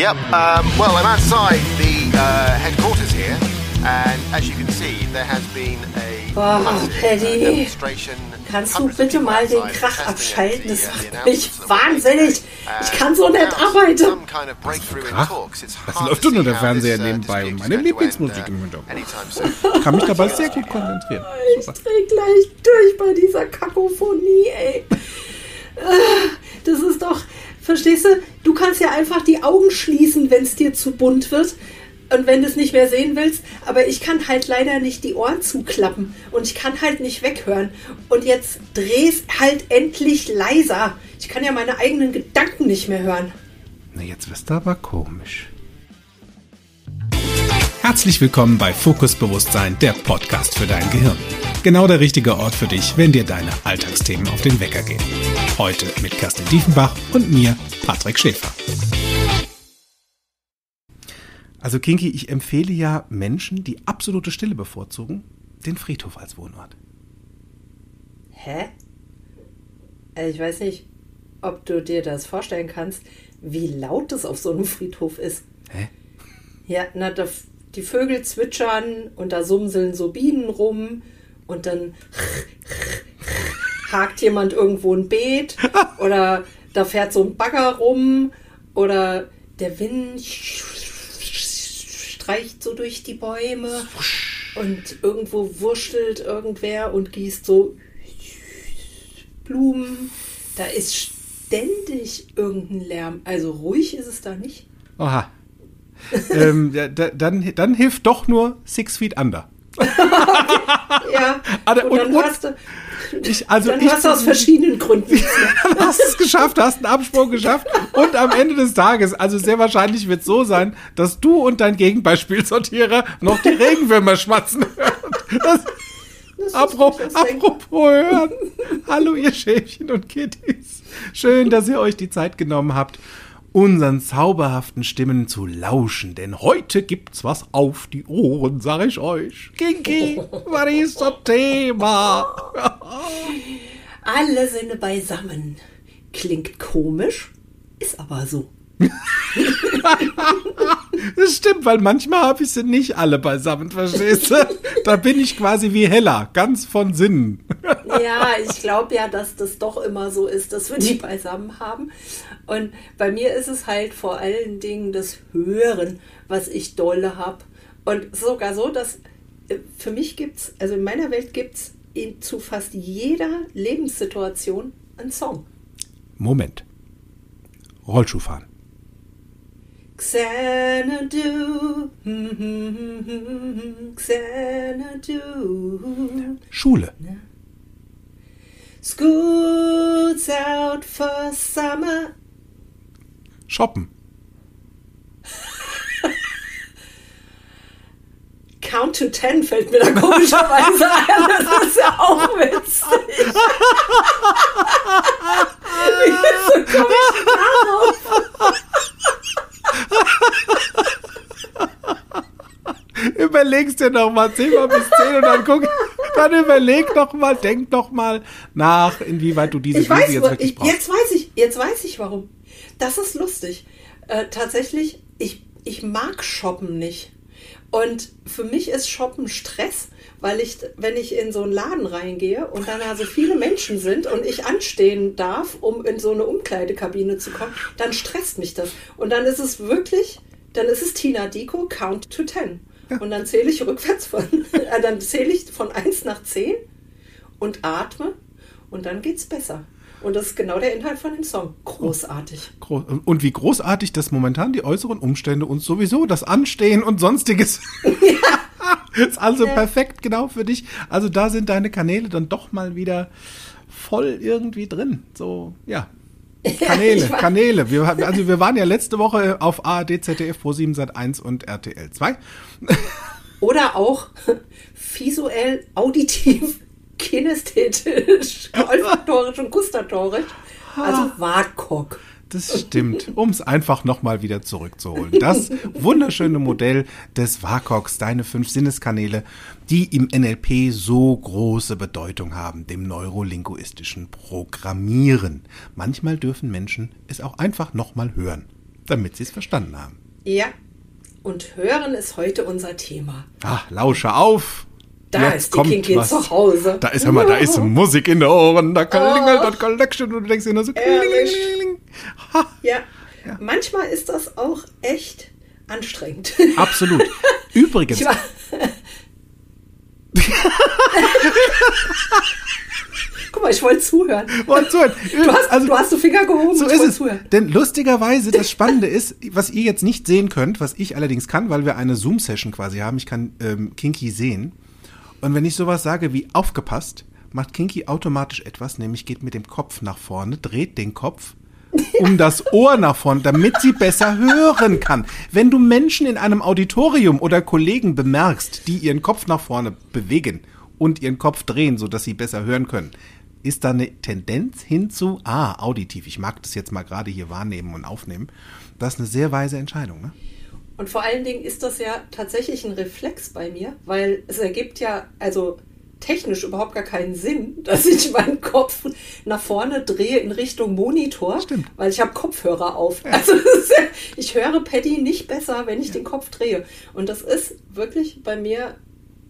Yep. Um, well, I'm outside the uh, headquarters here, and as you can see, there has been a Boah, uh, Paddy, demonstration. Kannst du bitte mal den Krach abschalten? Das uh, macht mich wahnsinnig. Ich kann so announced arbeiten. hard läuft doch nur der Fernseher uh, nebenbei und meine Lieblingsmusik im uh, Hintergrund. Ich kann mich dabei sehr gut konzentrieren. Ich dreh gleich durch bei dieser Kakophonie, ey. Ah, Das ist doch, verstehst du, du kannst ja einfach die Augen schließen, wenn es dir zu bunt wird und wenn du es nicht mehr sehen willst. Aber ich kann halt leider nicht die Ohren zuklappen und ich kann halt nicht weghören. Und jetzt dreh's halt endlich leiser. Ich kann ja meine eigenen Gedanken nicht mehr hören. Na, jetzt wirst du aber komisch. Herzlich willkommen bei Fokus Bewusstsein, der Podcast für dein Gehirn. Genau der richtige Ort für dich, wenn dir deine Alltagsthemen auf den Wecker gehen. Heute mit Kerstin Diefenbach und mir, Patrick Schäfer. Also Kinky, ich empfehle ja Menschen, die absolute Stille bevorzugen, den Friedhof als Wohnort. Hä? Also ich weiß nicht, ob du dir das vorstellen kannst, wie laut es auf so einem Friedhof ist. Hä? Ja, na, da, die Vögel zwitschern und da sumseln so Bienen rum und dann hakt jemand irgendwo ein Beet oder da fährt so ein Bagger rum oder der Wind streicht so durch die Bäume und irgendwo wurschtelt irgendwer und gießt so Blumen. Da ist ständig irgendein Lärm. Also ruhig ist es da nicht. Oha. ähm, da, dann, dann hilft doch nur Six Feet Under. Ja, Aber- und, und- dann und- hast du, Ich, also dann ich, hast du aus verschiedenen Gründen. Du hast es geschafft, hast einen Absprung geschafft und am Ende des Tages, also sehr wahrscheinlich wird es so sein, dass du und dein Gegenbeispielsortierer noch die Regenwürmer schmatzen hören. Das, apropos, hören. Hallo ihr Schäfchen und Kitties. Schön, dass ihr euch die Zeit genommen habt, unseren zauberhaften Stimmen zu lauschen, denn heute gibt's was auf die Ohren, sag ich euch. Kinky, was ist das Thema? Alle Sinne beisammen. Klingt komisch, ist aber so. Das stimmt, weil manchmal habe ich sie nicht alle beisammen, verstehst du? Da bin ich quasi wie Hella, ganz von Sinnen. Ja, ich glaube ja, dass das doch immer so ist, dass wir die beisammen haben. Und bei mir ist es halt vor allen Dingen das Hören, was ich dolle habe. Und sogar so, dass äh, für mich gibt es, also in meiner Welt gibt es zu fast jeder Lebenssituation einen Song. Moment. Rollschuhfahren. Xanadu, Xanadu. Schule. School's out for summer. Shoppen. Count to ten fällt mir da komischerweise ein. Das ist ja auch witzig. Wie bist du komisch darauf? Überlegst dir noch mal, zähl mal bis zehn und dann guck, dann überleg noch mal, denk noch mal nach, inwieweit du diese Ich weiß, jetzt wirklich ich, brauchst. jetzt weiß ich, jetzt weiß ich warum. Das ist lustig. Äh, tatsächlich, ich, ich mag Shoppen nicht. Und für mich ist Shoppen Stress, weil ich, wenn ich in so einen Laden reingehe und dann also viele Menschen sind und ich anstehen darf, um in so eine Umkleidekabine zu kommen, dann stresst mich das. Und dann ist es wirklich, dann ist es Tina Dico, Count to Ten. Und dann zähle ich rückwärts von, äh, dann zähle ich von 1 nach 10 und atme und dann geht's besser. Und das ist genau der Inhalt von dem Song. Großartig. Gro- Und wie großartig, dass momentan die äußeren Umstände uns sowieso das Anstehen und sonstiges. ist also perfekt genau für dich. Also da sind deine Kanäle dann doch mal wieder voll irgendwie drin. So, ja. Kanäle, war- Kanäle. Wir, also wir waren ja letzte Woche auf ARD, ZDF, Pro7 Sat 1 und RTL 2. Oder auch visuell, auditiv, kinästhetisch, olfaktorisch und gustatorisch. Also WAKOK. Das stimmt, um es einfach nochmal wieder zurückzuholen. Das wunderschöne Modell des WAKOX, deine fünf Sinneskanäle, die im NLP so große Bedeutung haben, dem neurolinguistischen Programmieren. Manchmal dürfen Menschen es auch einfach nochmal hören. damit sie es verstanden haben. Ja. Und hören ist heute unser Thema. Ah, lausche auf. Da Jetzt ist die kommt Kinky was. zu Hause. Da ist, hör mal, da ist Musik in den Ohren, da klingelt Oh. das Collection und du denkst dir nur so, Ehrlich. klingelingeling. Ha, Ja. Manchmal ist das auch echt anstrengend. absolut. Übrigens, Guck mal, ich wollte zuhören. Wollt zuhören. Du hast, Also- du hast die Finger gehoben. So ist wollte es. zuhören. Denn lustigerweise, das Spannende ist, was ihr jetzt nicht sehen könnt, was ich allerdings kann, weil wir eine Zoom-Session quasi haben. Ich kann ähm, Kinky sehen. Und wenn ich sowas sage wie aufgepasst, macht Kinky automatisch etwas, nämlich geht mit dem Kopf nach vorne, dreht den Kopf um das Ohr nach vorne, damit sie besser hören kann. Wenn du Menschen in einem Auditorium oder Kollegen bemerkst, die ihren Kopf nach vorne bewegen und ihren Kopf drehen, sodass sie besser hören können, ist da eine Tendenz hin zu, ah, auditiv, ich mag das jetzt mal gerade hier wahrnehmen und aufnehmen. Das ist eine sehr weise Entscheidung, ne? Und vor allen Dingen ist das ja tatsächlich ein Reflex bei mir, weil es ergibt ja, also technisch überhaupt gar keinen Sinn, dass ich meinen Kopf nach vorne drehe in Richtung Monitor, Stimmt. weil ich habe Kopfhörer auf. Also das ist ja, ich höre Paddy nicht besser, wenn ich den Kopf drehe. Und das ist wirklich bei mir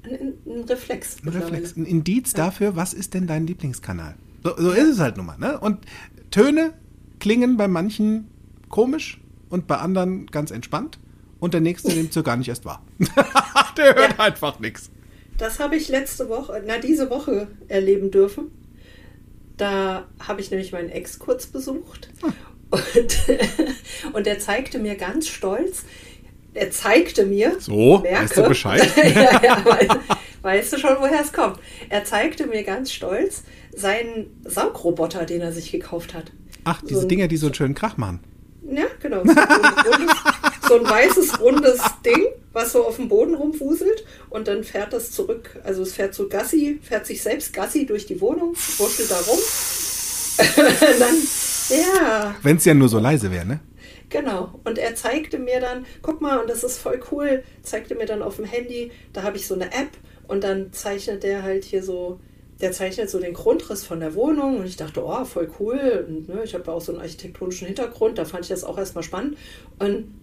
ein, ein Reflex. Ein Reflex, ein Indiz dafür, was ist denn dein Lieblingskanal? So, so ist es halt nun mal, ne? Und Töne klingen bei manchen komisch und bei anderen ganz entspannt. Und der nächste nimmt so gar nicht erst wahr. der hört Ja. einfach nichts. Das habe ich letzte Woche, na diese Woche erleben dürfen. Da habe ich nämlich meinen Ex kurz besucht und, und er zeigte mir ganz stolz, er zeigte mir, So, weißt du Bescheid? ja, ja, weiß, weißt du schon, woher es kommt. Er zeigte mir ganz stolz seinen Saugroboter, den er sich gekauft hat. Ach, diese So ein- Dinger, die so einen schönen Krach machen. Ja, genau. So ein, rundes, so ein weißes, rundes Ding, was so auf dem Boden rumwuselt und dann fährt das zurück. Also es fährt so Gassi, fährt sich selbst Gassi durch die Wohnung, wurschtelt da rum. dann, ja, Wenn es ja nur so leise wäre, ne? genau. Und er zeigte mir dann, guck mal, und das ist voll cool, zeigte mir dann auf dem Handy, da habe ich so eine App und dann zeichnet der halt hier so, der zeichnet so den Grundriss von der Wohnung und ich dachte, oh, voll cool. Und ne, ich habe auch so einen architektonischen Hintergrund, da fand ich das auch erstmal spannend. Und,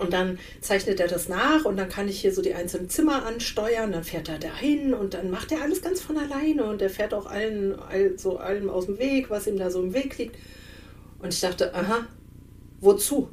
und dann zeichnet er das nach und dann kann ich hier so die einzelnen Zimmer ansteuern, dann fährt er dahin und dann macht er alles ganz von alleine und er fährt auch allen, all, so allem aus dem Weg, was ihm da so im Weg liegt. Und ich dachte, aha, wozu?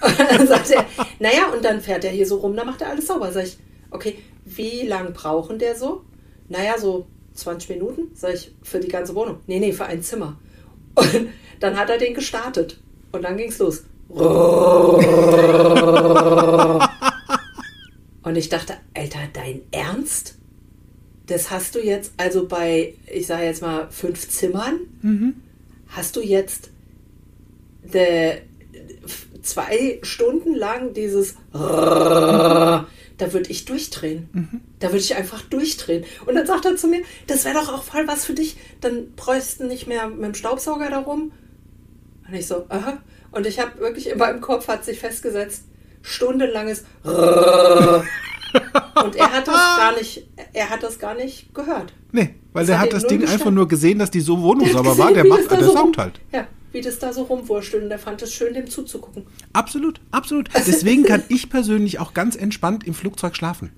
Und dann sagt er, naja, und dann fährt er hier so rum, dann macht er alles sauber. Sag ich, okay, wie lang brauchen der so? Naja, so 20 Minuten, sag ich, für die ganze Wohnung. Nee, nee, für ein Zimmer. Und dann hat er den gestartet. Und dann ging's los. Und ich dachte, Alter, dein Ernst? Das hast du jetzt, also bei, ich sage jetzt mal, fünf Zimmern, hast du jetzt de, zwei Stunden lang dieses da würde ich durchdrehen. Da würde ich einfach durchdrehen. Und dann sagt er zu mir, das wäre doch auch voll was für dich. Dann bräuchst du nicht mehr mit dem Staubsauger darum. Und ich so, aha. Und ich habe wirklich in meinem Kopf hat sich festgesetzt, stundenlanges Und er hat das gar nicht, er hat das gar nicht gehört. Nee, weil Das der hat das Ding einfach nur gesehen, dass die so Wohnung sauber war. Der macht, der so saugt halt. Ja, wie das da so rumwurschtelt. Und der fand es schön, dem zuzugucken. Absolut, absolut. Deswegen kann ich persönlich auch ganz entspannt im Flugzeug schlafen.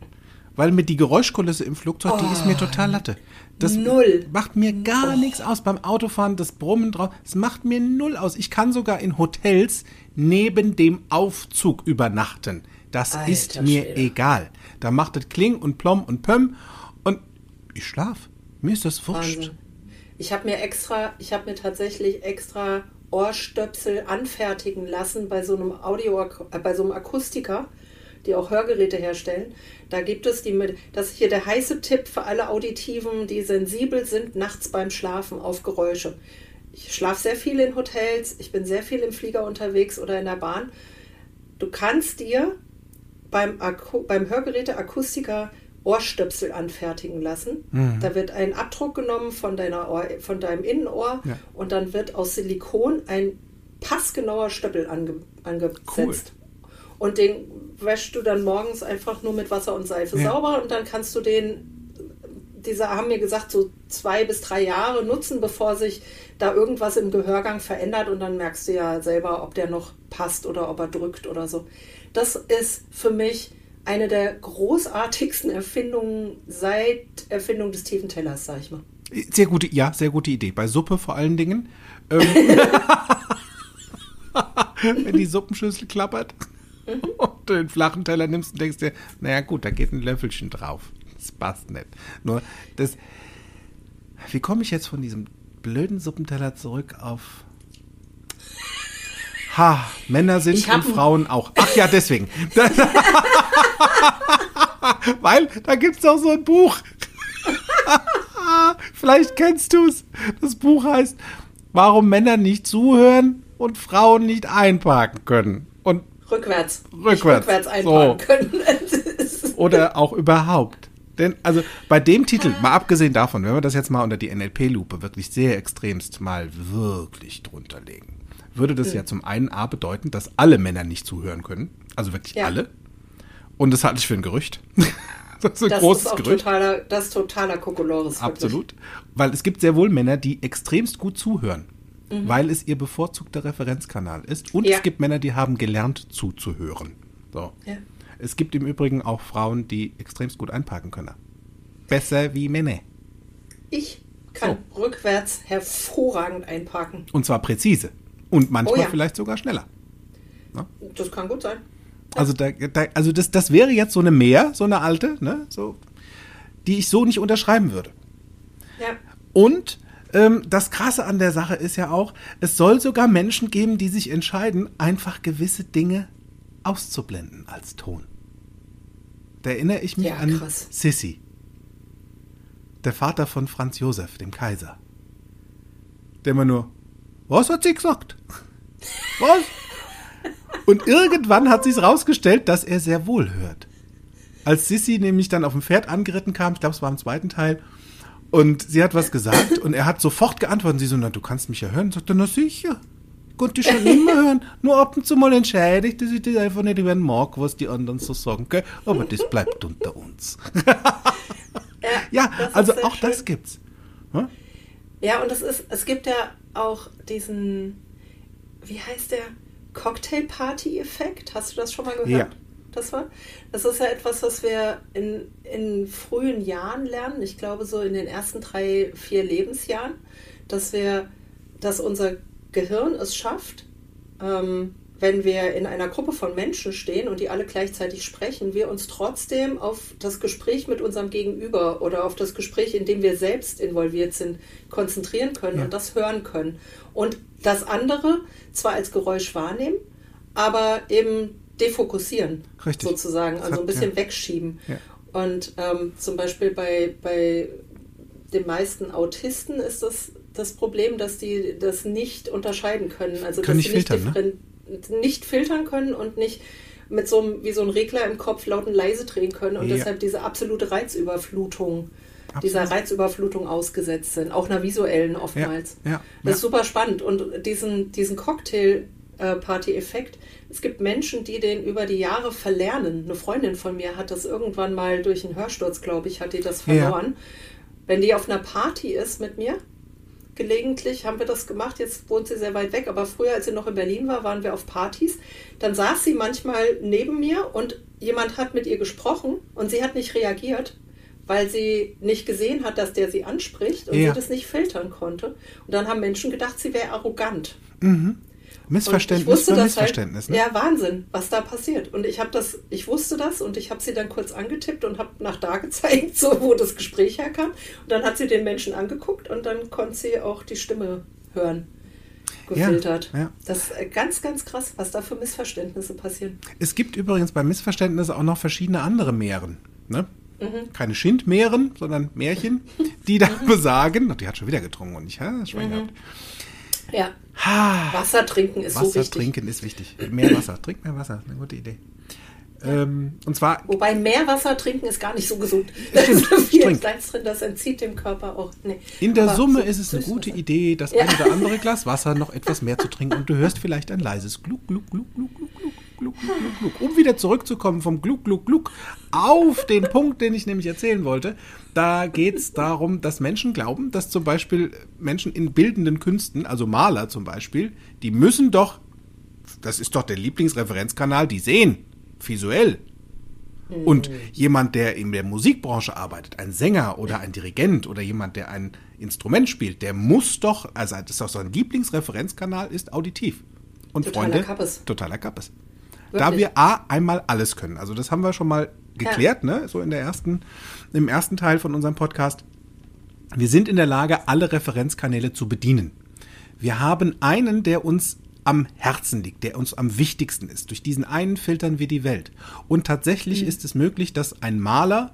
Weil mir die Geräuschkulisse im Flugzeug, die ist mir total Latte. Das Null. macht mir gar nichts aus beim Autofahren, das Brummen drauf. Es macht mir null aus. Ich kann sogar in Hotels neben dem Aufzug übernachten. Das Alter ist mir Schwede. egal. Da macht es Kling und Plom und Pömm und ich schlaf. Mir ist das wurscht. Wahnsinn. Ich habe mir extra, ich habe mir tatsächlich extra Ohrstöpsel anfertigen lassen bei so einem Audio, äh, bei so einem Akustiker, die auch Hörgeräte herstellen. Da gibt es die mit, das ist hier der heiße Tipp für alle Auditiven, die sensibel sind nachts beim Schlafen auf Geräusche. Ich schlafe sehr viel in Hotels, ich bin sehr viel im Flieger unterwegs oder in der Bahn. Du kannst dir beim, Akku, beim Hörgeräte Akustiker Ohrstöpsel anfertigen lassen. Da wird ein Abdruck genommen von, deiner Ohr, von deinem Innenohr Ja. und dann wird aus Silikon ein passgenauer Stöppel ange, angesetzt. Und den wäschst du dann morgens einfach nur mit Wasser und Seife Ja. sauber und dann kannst du den die haben mir gesagt, so zwei bis drei Jahre nutzen, bevor sich da irgendwas im Gehörgang verändert und dann merkst du ja selber, ob der noch passt oder ob er drückt oder so. Das ist für mich eine der großartigsten Erfindungen seit Erfindung des tiefen Tellers, sag ich mal. Sehr gute, ja, sehr gute Idee. Bei Suppe vor allen Dingen. Ähm, wenn die Suppenschüssel klappert mhm. und du den flachen Teller nimmst und denkst dir, naja gut, da geht ein Löffelchen drauf. Das passt nicht. Nur das. Wie komme ich jetzt von diesem blöden Suppenteller zurück auf. Ha, Männer sind und Frauen auch. Ach ja, deswegen. Weil da gibt es doch so ein Buch. Vielleicht kennst du es. Das Buch heißt Warum Männer nicht zuhören und Frauen nicht einparken können. Rückwärts. Rückwärts, rückwärts einparken so. können. Oder auch überhaupt. Denn, also bei dem Titel, mal abgesehen davon, wenn wir das jetzt mal unter die NLP-Lupe wirklich sehr extremst mal wirklich drunter legen, würde das mhm. ja zum einen A bedeuten, dass alle Männer nicht zuhören können. Also wirklich ja. alle. Und das halte ich für ein Gerücht. das ist ein das großes ist auch Gerücht. Totaler, das ist totaler Kokolores. Absolut. Weil es gibt sehr wohl Männer, die extremst gut zuhören. Mhm. Weil es ihr bevorzugter Referenzkanal ist. Und ja. es gibt Männer, die haben gelernt zuzuhören. So. Ja. Es gibt im Übrigen auch Frauen, die extremst gut einparken können. Besser wie Männer. Ich kann so. rückwärts hervorragend einparken. Und zwar präzise. Und manchmal oh ja. vielleicht sogar schneller. Na? Das kann gut sein. Also, da, da, also das, das wäre jetzt so eine Mehr, so eine alte, ne? so, die ich so nicht unterschreiben würde. Ja. Und ähm, das Krasse an der Sache ist ja auch, es soll sogar Menschen geben, die sich entscheiden, einfach gewisse Dinge auszublenden als Ton. Da erinnere ich mich ja, an Sissi, der Vater von Franz Josef, dem Kaiser. Der immer nur, was hat sie gesagt? Was? Und irgendwann hat sich rausgestellt, dass er sehr wohl hört. Als Sissi nämlich dann auf dem Pferd angeritten kam, ich glaube, es war im zweiten Teil, und sie hat was gesagt und er hat sofort geantwortet. Sie so, na, du kannst mich ja hören. Sagt er, na sicher. Konnte ich schon immer hören. Nur ab und zu mal entscheide ich, dass ich das einfach nicht hören mag, was die anderen so sagen. Gell? Aber das bleibt unter uns. ja, ja also auch schön. das gibt's. Hm? Ja, und es ist, es gibt ja auch diesen, wie heißt der? Cocktail-Party-Effekt. Hast du das schon mal gehört? Ja. Das war? Das ist ja etwas, was wir in, in frühen Jahren lernen. Ich glaube, so in den ersten drei, vier Lebensjahren, dass wir, dass unser Gehirn es schafft, ähm, wenn wir in einer Gruppe von Menschen stehen und die alle gleichzeitig sprechen, wir uns trotzdem auf das Gespräch mit unserem Gegenüber oder auf das Gespräch, in dem wir selbst involviert sind, konzentrieren können ja. und das hören können. Und das andere zwar als Geräusch wahrnehmen, aber eben defokussieren, Richtig. sozusagen, also ein bisschen ja. wegschieben. Ja. Und ähm, zum Beispiel bei, bei den meisten Autisten ist das das Problem, dass die das nicht unterscheiden können. Also können dass nicht sie filtern, nicht, ne? nicht filtern können und nicht mit so einem, wie so ein Regler im Kopf laut und leise drehen können und ja. deshalb diese absolute Reizüberflutung, dieser Reizüberflutung ausgesetzt sind, auch einer visuellen oftmals. Ja, ja, das ist super spannend. Und diesen, diesen Cocktail-Party-Effekt, es gibt Menschen, die den über die Jahre verlernen. Eine Freundin von mir hat das irgendwann mal durch einen Hörsturz, glaube ich, hat die das verloren. Wenn die auf einer Party ist mit mir, gelegentlich haben wir das gemacht. Jetzt wohnt sie sehr weit weg, aber früher, als sie noch in Berlin war, waren wir auf Partys. Dann saß sie manchmal neben mir und jemand hat mit ihr gesprochen und sie hat nicht reagiert, weil sie nicht gesehen hat, dass der sie anspricht und ja. sie das nicht filtern konnte. Und dann haben Menschen gedacht, sie wäre arrogant. Mhm. Missverständnis für halt Missverständnis. Halt, ne? Ja, Wahnsinn, was da passiert. Und ich habe das, ich wusste das und ich habe sie dann kurz angetippt und habe nach da gezeigt, so wo das Gespräch herkam. Und dann hat sie den Menschen angeguckt und dann konnte sie auch die Stimme hören. Gefiltert. Ja, ja. Das ist ganz, ganz krass, was da für Missverständnisse passieren. Es gibt übrigens bei Missverständnissen auch noch verschiedene andere Meeren. Ne? Mhm. Keine Schindmeeren, sondern Märchen, die da besagen, die hat schon wieder getrunken und ich habe das Schwein mhm. gehabt ja. Ha. Wasser trinken ist Wasser so wichtig. Wasser trinken ist wichtig. Mehr Wasser. Trink mehr Wasser. Eine gute Idee. Ähm, und zwar. Wobei mehr Wasser trinken ist gar nicht so gesund. Da ist so viel Salz drin, das entzieht dem Körper auch. Nee. In der Aber Summe ist es eine gute Wasser. Idee, das ja. ein oder andere Glas Wasser noch etwas mehr zu trinken und du hörst vielleicht ein leises Gluck, Gluck, Gluck, Gluck, Gluck, Gluck. gluck, gluck. Um wieder zurückzukommen vom Gluck, Gluck, Gluck auf den Punkt, den ich nämlich erzählen wollte. Da geht es darum, dass Menschen glauben, dass zum Beispiel Menschen in bildenden Künsten, also Maler zum Beispiel, die müssen doch, das ist doch der Lieblingsreferenzkanal, die sehen, visuell. Und jemand, der in der Musikbranche arbeitet, ein Sänger oder ein Dirigent oder jemand, der ein Instrument spielt, der muss doch, also das ist doch so ein Lieblingsreferenzkanal, ist auditiv. Und Totaler Freunde, Kappes. totaler Kappes. Da wir A, einmal alles können. Also das haben wir schon mal geklärt, ne? So in der ersten, im ersten Teil von unserem Podcast. Wir sind in der Lage, alle Referenzkanäle zu bedienen. Wir haben einen, der uns am Herzen liegt, der uns am wichtigsten ist. Durch diesen einen filtern wir die Welt. Und tatsächlich ist es möglich, dass ein Maler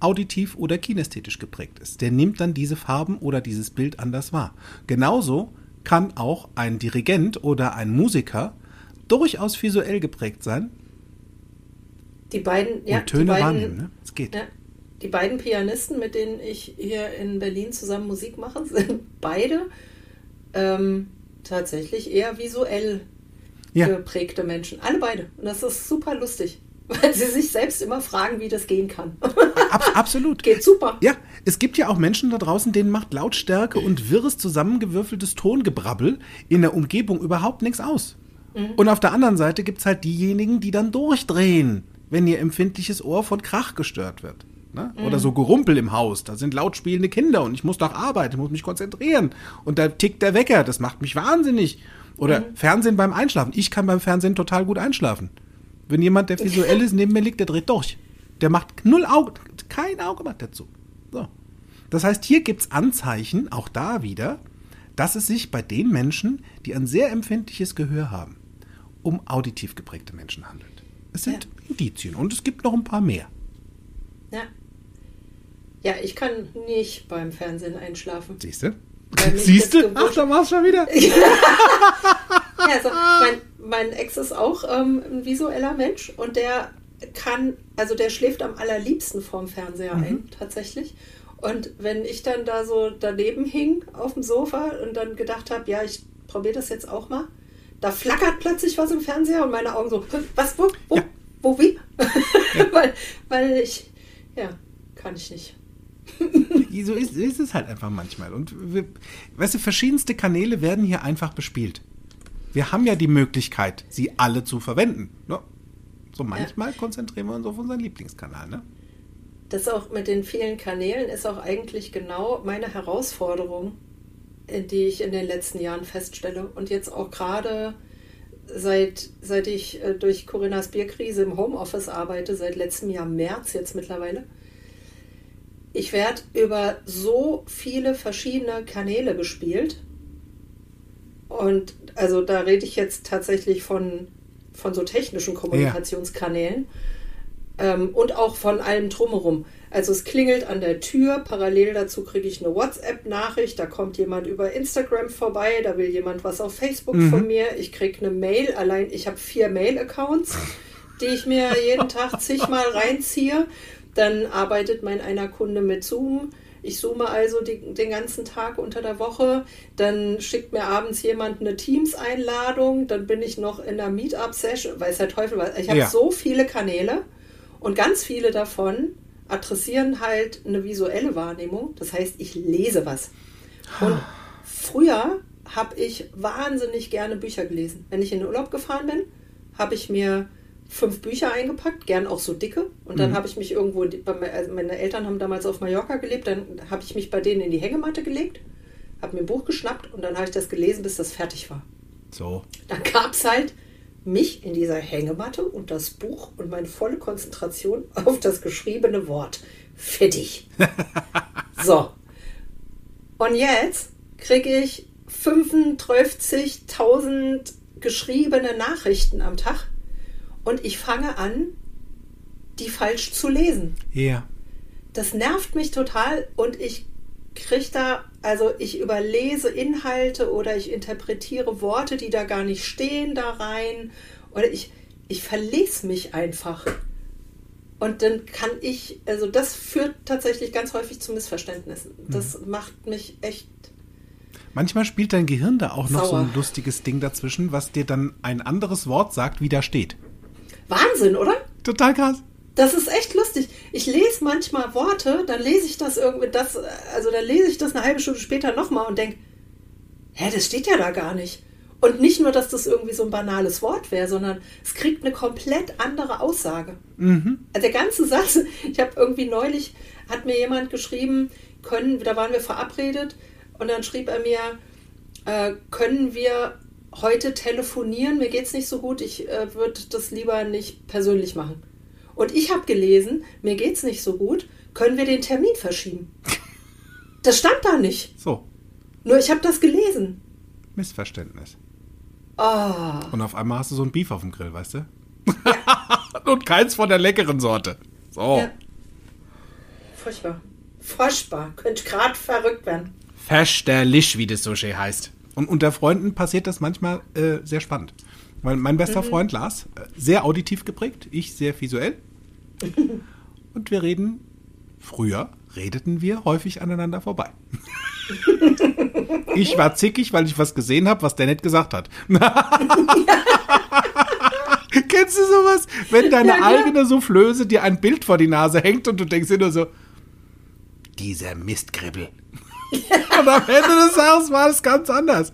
auditiv oder kinästhetisch geprägt ist. Der nimmt dann diese Farben oder dieses Bild anders wahr. Genauso kann auch ein Dirigent oder ein Musiker durchaus visuell geprägt sein Die beiden, ja, und Töne die beiden, wahrnehmen. Ne? Es geht. Ja, die beiden Pianisten, mit denen ich hier in Berlin zusammen Musik mache, sind beide ähm, tatsächlich eher visuell Ja. geprägte Menschen. Alle beide. Und das ist super lustig, weil sie sich selbst immer fragen, wie das gehen kann. Abs absolut. Geht super. Ja, es gibt ja auch Menschen da draußen, denen macht Lautstärke und wirres zusammengewürfeltes Tongebrabbel in der Umgebung überhaupt nichts aus. Und auf der anderen Seite gibt es halt diejenigen, die dann durchdrehen, wenn ihr empfindliches Ohr von Krach gestört wird. Ne? Oder so Gerumpel im Haus, da sind laut spielende Kinder und ich muss doch arbeiten, ich muss mich konzentrieren. Und da tickt der Wecker, das macht mich wahnsinnig. Oder Fernsehen beim Einschlafen. Ich kann beim Fernsehen total gut einschlafen. Wenn jemand, der visuell ist, neben mir liegt, der dreht durch. Der macht null Auge, kein Auge macht dazu. So. Das heißt, hier gibt es Anzeichen, auch da wieder, dass es sich bei den Menschen, die ein sehr empfindliches Gehör haben, um auditiv geprägte Menschen handelt. Es sind Ja. Indizien und es gibt noch ein paar mehr. Ja. Ja, ich kann nicht beim Fernsehen einschlafen. Siehst du? Siehst du? Ach, da war's schon wieder. Ja, also mein, mein Ex ist auch ähm, ein visueller Mensch und der kann, also der schläft am allerliebsten vorm Fernseher ein, tatsächlich. Und wenn ich dann da so daneben hing auf dem Sofa und dann gedacht habe, ja, ich probiere das jetzt auch mal, da flackert plötzlich was im Fernseher und meine Augen so, was, wo, wo, Ja. wo, wie? weil, weil ich, ja, kann ich nicht. So ist, ist es halt einfach manchmal. Und wir, weißt du, verschiedenste Kanäle werden hier einfach bespielt. Wir haben ja die Möglichkeit, sie alle zu verwenden. Ne? So manchmal konzentrieren wir uns auf unseren Lieblingskanal. Ne? Das auch mit den vielen Kanälen ist auch eigentlich genau meine Herausforderung, die ich in den letzten Jahren feststelle. Und jetzt auch gerade seit, seit ich äh, durch Corinnas Bierkrise im Homeoffice arbeite, seit letztem Jahr März jetzt mittlerweile. Ich werde über so viele verschiedene Kanäle bespielt. Und also da rede ich jetzt tatsächlich von, von so technischen Kommunikationskanälen ähm, und auch von allem drumherum. Also es klingelt an der Tür, parallel dazu kriege ich eine WhatsApp-Nachricht, da kommt jemand über Instagram vorbei, da will jemand was auf Facebook von mir, ich kriege eine Mail, allein ich habe vier Mail-Accounts, die ich mir jeden Tag zigmal reinziehe. Dann arbeitet mein einer Kunde mit Zoom. Ich zoome also die, den ganzen Tag unter der Woche. Dann schickt mir abends jemand eine Teams-Einladung. Dann bin ich noch in einer Meetup-Session. Weiß der Teufel was. Ich habe Ja. so viele Kanäle und ganz viele davon adressieren halt eine visuelle Wahrnehmung. Das heißt, ich lese was. Und früher habe ich wahnsinnig gerne Bücher gelesen. Wenn ich in den Urlaub gefahren bin, habe ich mir fünf Bücher eingepackt, gern auch so dicke. Und dann habe ich mich irgendwo, also meine Eltern haben damals auf Mallorca gelebt, dann habe ich mich bei denen in die Hängematte gelegt, habe mir ein Buch geschnappt und dann habe ich das gelesen, bis das fertig war. So. Dann gab es halt mich in dieser Hängematte und das Buch und meine volle Konzentration auf das geschriebene Wort. Fertig. so. Und jetzt kriege ich 35.000 geschriebene Nachrichten am Tag und ich fange an, die falsch zu lesen Ja. das nervt mich total und ich kriege da, also ich überlese Inhalte oder ich interpretiere Worte, die da gar nicht stehen, da rein oder ich, ich verlese mich einfach. Und dann kann ich, also das führt tatsächlich ganz häufig zu Missverständnissen. Das macht mich echt Manchmal spielt dein Gehirn da auch noch so Sauer. ein lustiges Ding dazwischen, was dir dann ein anderes Wort sagt, wie da steht. Wahnsinn, oder? Total krass. Das ist echt lustig. Ich lese manchmal Worte, dann lese ich das irgendwie, das, also dann lese ich das eine halbe Stunde später nochmal und denke, hä, das steht ja da gar nicht. Und nicht nur, dass das irgendwie so ein banales Wort wäre, sondern es kriegt eine komplett andere Aussage. Also der ganze Satz, ich habe irgendwie neulich, hat mir jemand geschrieben, können, da waren wir verabredet und dann schrieb er mir, äh, können wir heute telefonieren? Mir geht's nicht so gut, ich äh, würde das lieber nicht persönlich machen. Und ich habe gelesen, mir geht's nicht so gut, können wir den Termin verschieben? Das stand da nicht. So, Nur ich habe das gelesen. Missverständnis. Ah, Und auf einmal hast du so ein Beef auf dem Grill, weißt du? Und keins von der leckeren Sorte. So. ja. Furchtbar. Furchtbar. Könnte gerade verrückt werden. Versterlich, wie das so schön heißt. Und unter Freunden passiert das manchmal äh, sehr spannend. Weil mein bester Freund Lars, äh, sehr auditiv geprägt, ich sehr visuell. Und wir reden, früher redeten wir häufig aneinander vorbei. ich war zickig, weil ich was gesehen habe, was der nicht gesagt hat. Kennst du sowas? Wenn deine Ja, eigene Soufflöse dir ein Bild vor die Nase hängt und du denkst dir nur so, dieser Mistkribbel. und am Ende des Tages war es ganz anders.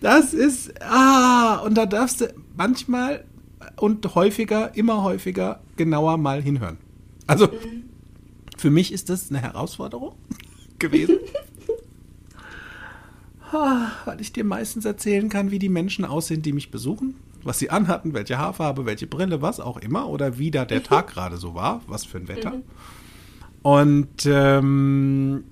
Das ist, ah, und da darfst du manchmal und häufiger, immer häufiger genauer mal hinhören. Also, für mich ist das eine Herausforderung gewesen. Ah, Weil ich dir meistens erzählen kann, wie die Menschen aussehen, die mich besuchen, was sie anhatten, welche Haarfarbe, welche Brille, was auch immer, oder wie da der Tag gerade so war, was für ein Wetter. Und ähm,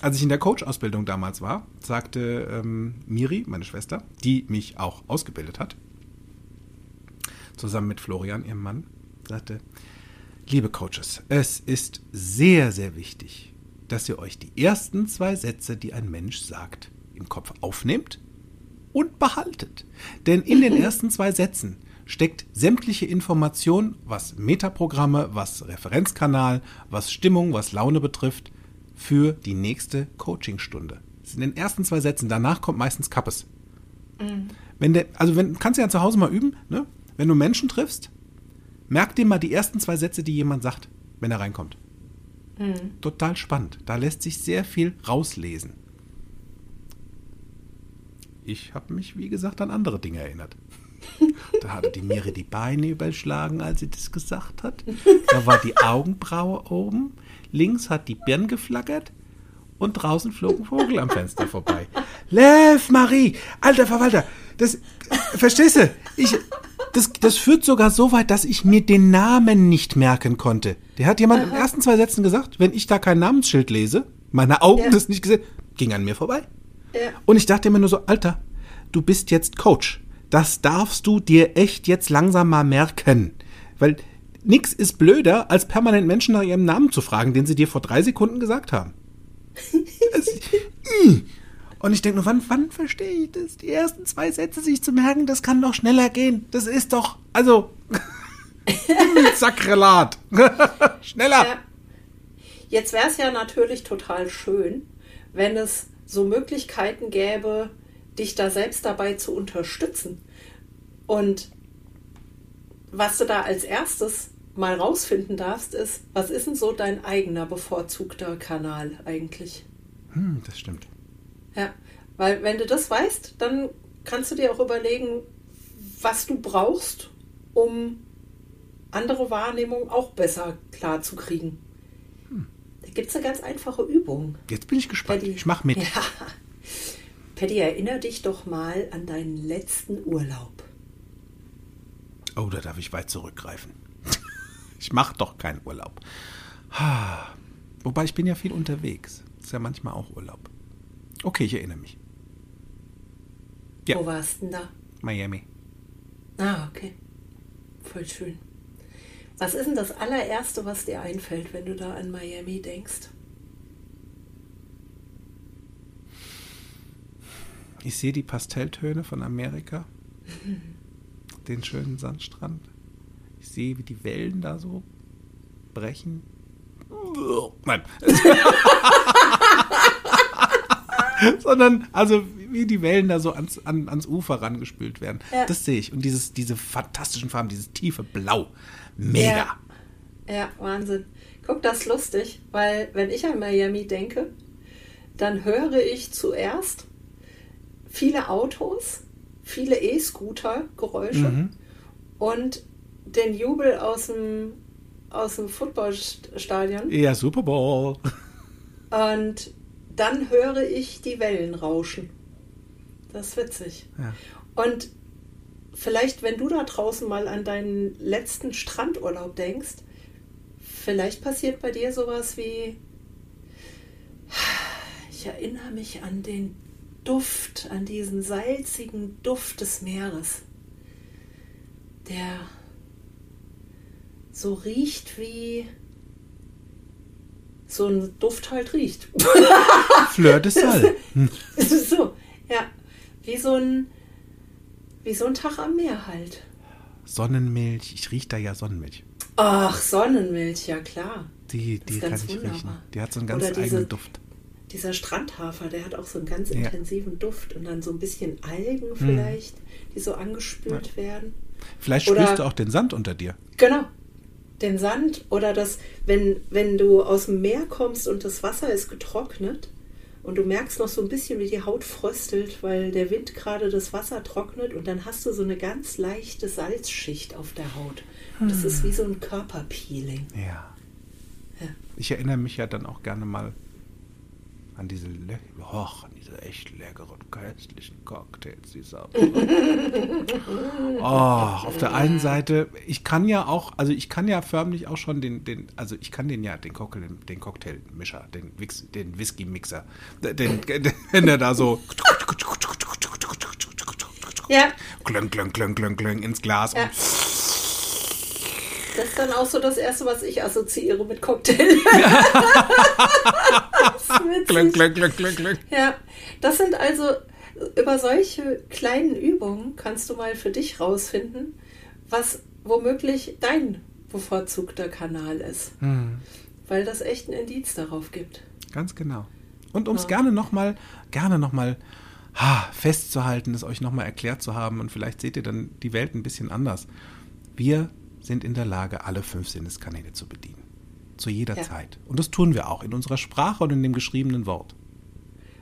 als ich in der Coach-Ausbildung damals war, sagte ähm, Miri, meine Schwester, die mich auch ausgebildet hat, zusammen mit Florian, ihrem Mann, sagte, liebe Coaches, es ist sehr, sehr wichtig, dass ihr euch die ersten zwei Sätze, die ein Mensch sagt, im Kopf aufnehmt und behaltet. Denn in den ersten zwei Sätzen steckt sämtliche Information, was Metaprogramme, was Referenzkanal, was Stimmung, was Laune betrifft, für die nächste Coachingstunde. Das sind in den ersten zwei Sätzen. Danach kommt meistens Kappes. Wenn der, also wenn, kannst du ja zu Hause mal üben, ne? Wenn du Menschen triffst, merk dir mal die ersten zwei Sätze, die jemand sagt, wenn er reinkommt. Total spannend. Da lässt sich sehr viel rauslesen. Ich habe mich, wie gesagt, an andere Dinge erinnert. Da hatte die Miri die Beine überschlagen, als sie das gesagt hat. Da war die Augenbraue oben. Links hat die Birn geflackert. Und draußen flog ein Vogel am Fenster vorbei. Lev, Marie, alter Verwalter, das, verstehst du? Ich, das, das führt sogar so weit, dass ich mir den Namen nicht merken konnte. Der hat jemand in den ersten zwei Sätzen gesagt, wenn ich da kein Namensschild lese, meine Augen Ja. das nicht gesehen, ging an mir vorbei. Ja. Und ich dachte mir nur so, Alter, du bist jetzt Coach. Das darfst du dir echt jetzt langsam mal merken. Weil nix ist blöder, als permanent Menschen nach ihrem Namen zu fragen, den sie dir vor drei Sekunden gesagt haben. Ih. Und ich denke nur, wann, wann verstehe ich das? Die ersten zwei Sätze sich zu merken, das kann doch schneller gehen. Das ist doch, also, Sakrelat. schneller. Ja. Jetzt wäre es ja natürlich total schön, wenn es so Möglichkeiten gäbe, dich da selbst dabei zu unterstützen. Und was du da als erstes mal rausfinden darfst, ist, was ist denn so dein eigener bevorzugter Kanal eigentlich? Hm, das stimmt. Ja, weil wenn du das weißt, dann kannst du dir auch überlegen, was du brauchst, um andere Wahrnehmung auch besser klar zu kriegen. Da gibt es eine ganz einfache Übung. Jetzt bin ich gespannt. Paddy. Ich mach mit. Ja. Paddy, erinnere dich doch mal an deinen letzten Urlaub. Oh, da darf ich weit zurückgreifen. Ich mache doch keinen Urlaub. Wobei ich bin ja viel unterwegs. Ist ja manchmal auch Urlaub. Okay, ich erinnere mich. Ja. Wo warst denn da? Miami. Ah, okay. Voll schön. Was ist denn das allererste, was dir einfällt, wenn du da an Miami denkst? Ich sehe die Pastelltöne von Amerika. Den schönen Sandstrand. Ich sehe, wie die Wellen da so brechen. Nein. Sondern, also, wie die Wellen da so ans, an, ans Ufer rangespült werden. Ja. Das sehe ich. Und dieses, diese fantastischen Farben, dieses tiefe Blau. Mega. Ja. Ja, Wahnsinn. Guck, das ist lustig, weil wenn ich an Miami denke, dann höre ich zuerst viele Autos, viele E-Scooter-Geräusche und den Jubel aus dem, aus dem Footballstadion. Ja, Super Bowl. Und dann höre ich die Wellen rauschen. Das ist witzig. Ja. Und vielleicht, wenn du da draußen mal an deinen letzten Strandurlaub denkst, vielleicht passiert bei dir sowas wie, ich erinnere mich an den Duft, an diesen salzigen Duft des Meeres, der so riecht wie so ein Duft halt riecht. Fleur de Sal. Hm. so, ja, wie so ein wie so ein Tag am Meer halt. Sonnenmilch. Ich rieche da ja Sonnenmilch. Ach, Sonnenmilch, ja klar. Die, die kann ich wunderbar. riechen. Die hat so einen ganz Oder diese- eigenen Duft. Dieser Strandhafer, der hat auch so einen ganz Ja. intensiven Duft und dann so ein bisschen Hm. Algen vielleicht, die so angespült werden. Vielleicht Oder- spürst du auch den Sand unter dir. Genau. Den Sand oder das, wenn, wenn du aus dem Meer kommst und das Wasser ist getrocknet und du merkst noch so ein bisschen, wie die Haut fröstelt, weil der Wind gerade das Wasser trocknet und dann hast du so eine ganz leichte Salzschicht auf der Haut. Und das ist wie so ein Körperpeeling. Ja. Ja. Ich erinnere mich ja dann auch gerne mal an diese, le och, an diese echt leckeren, köstlichen Cocktails, die Sau. oh, auf der einen Seite, ich kann ja auch, also ich kann ja förmlich auch schon den, den also ich kann den ja, den Cocktail, den Cocktailmischer, den, Wix, den Whisky-Mixer, den, den, wenn der da so Ja, klöng, klöng, klöng, klöng, klöng ins Glas Ja. und das ist dann auch so das Erste, was ich assoziiere mit Cocktail. klöng, klöng, klöng, klöng, klöng. Ja, das sind also über solche kleinen Übungen kannst du mal für dich rausfinden, was womöglich dein bevorzugter Kanal ist. Hm. Weil das echt ein Indiz darauf gibt. Ganz genau. Und um es Ja. gerne nochmal, gerne nochmal ha, festzuhalten, es euch nochmal erklärt zu haben und vielleicht seht ihr dann die Welt ein bisschen anders. Wir sind in der Lage, alle fünf Sinneskanäle zu bedienen. Zu jeder Ja. Zeit. Und das tun wir auch in unserer Sprache und in dem geschriebenen Wort.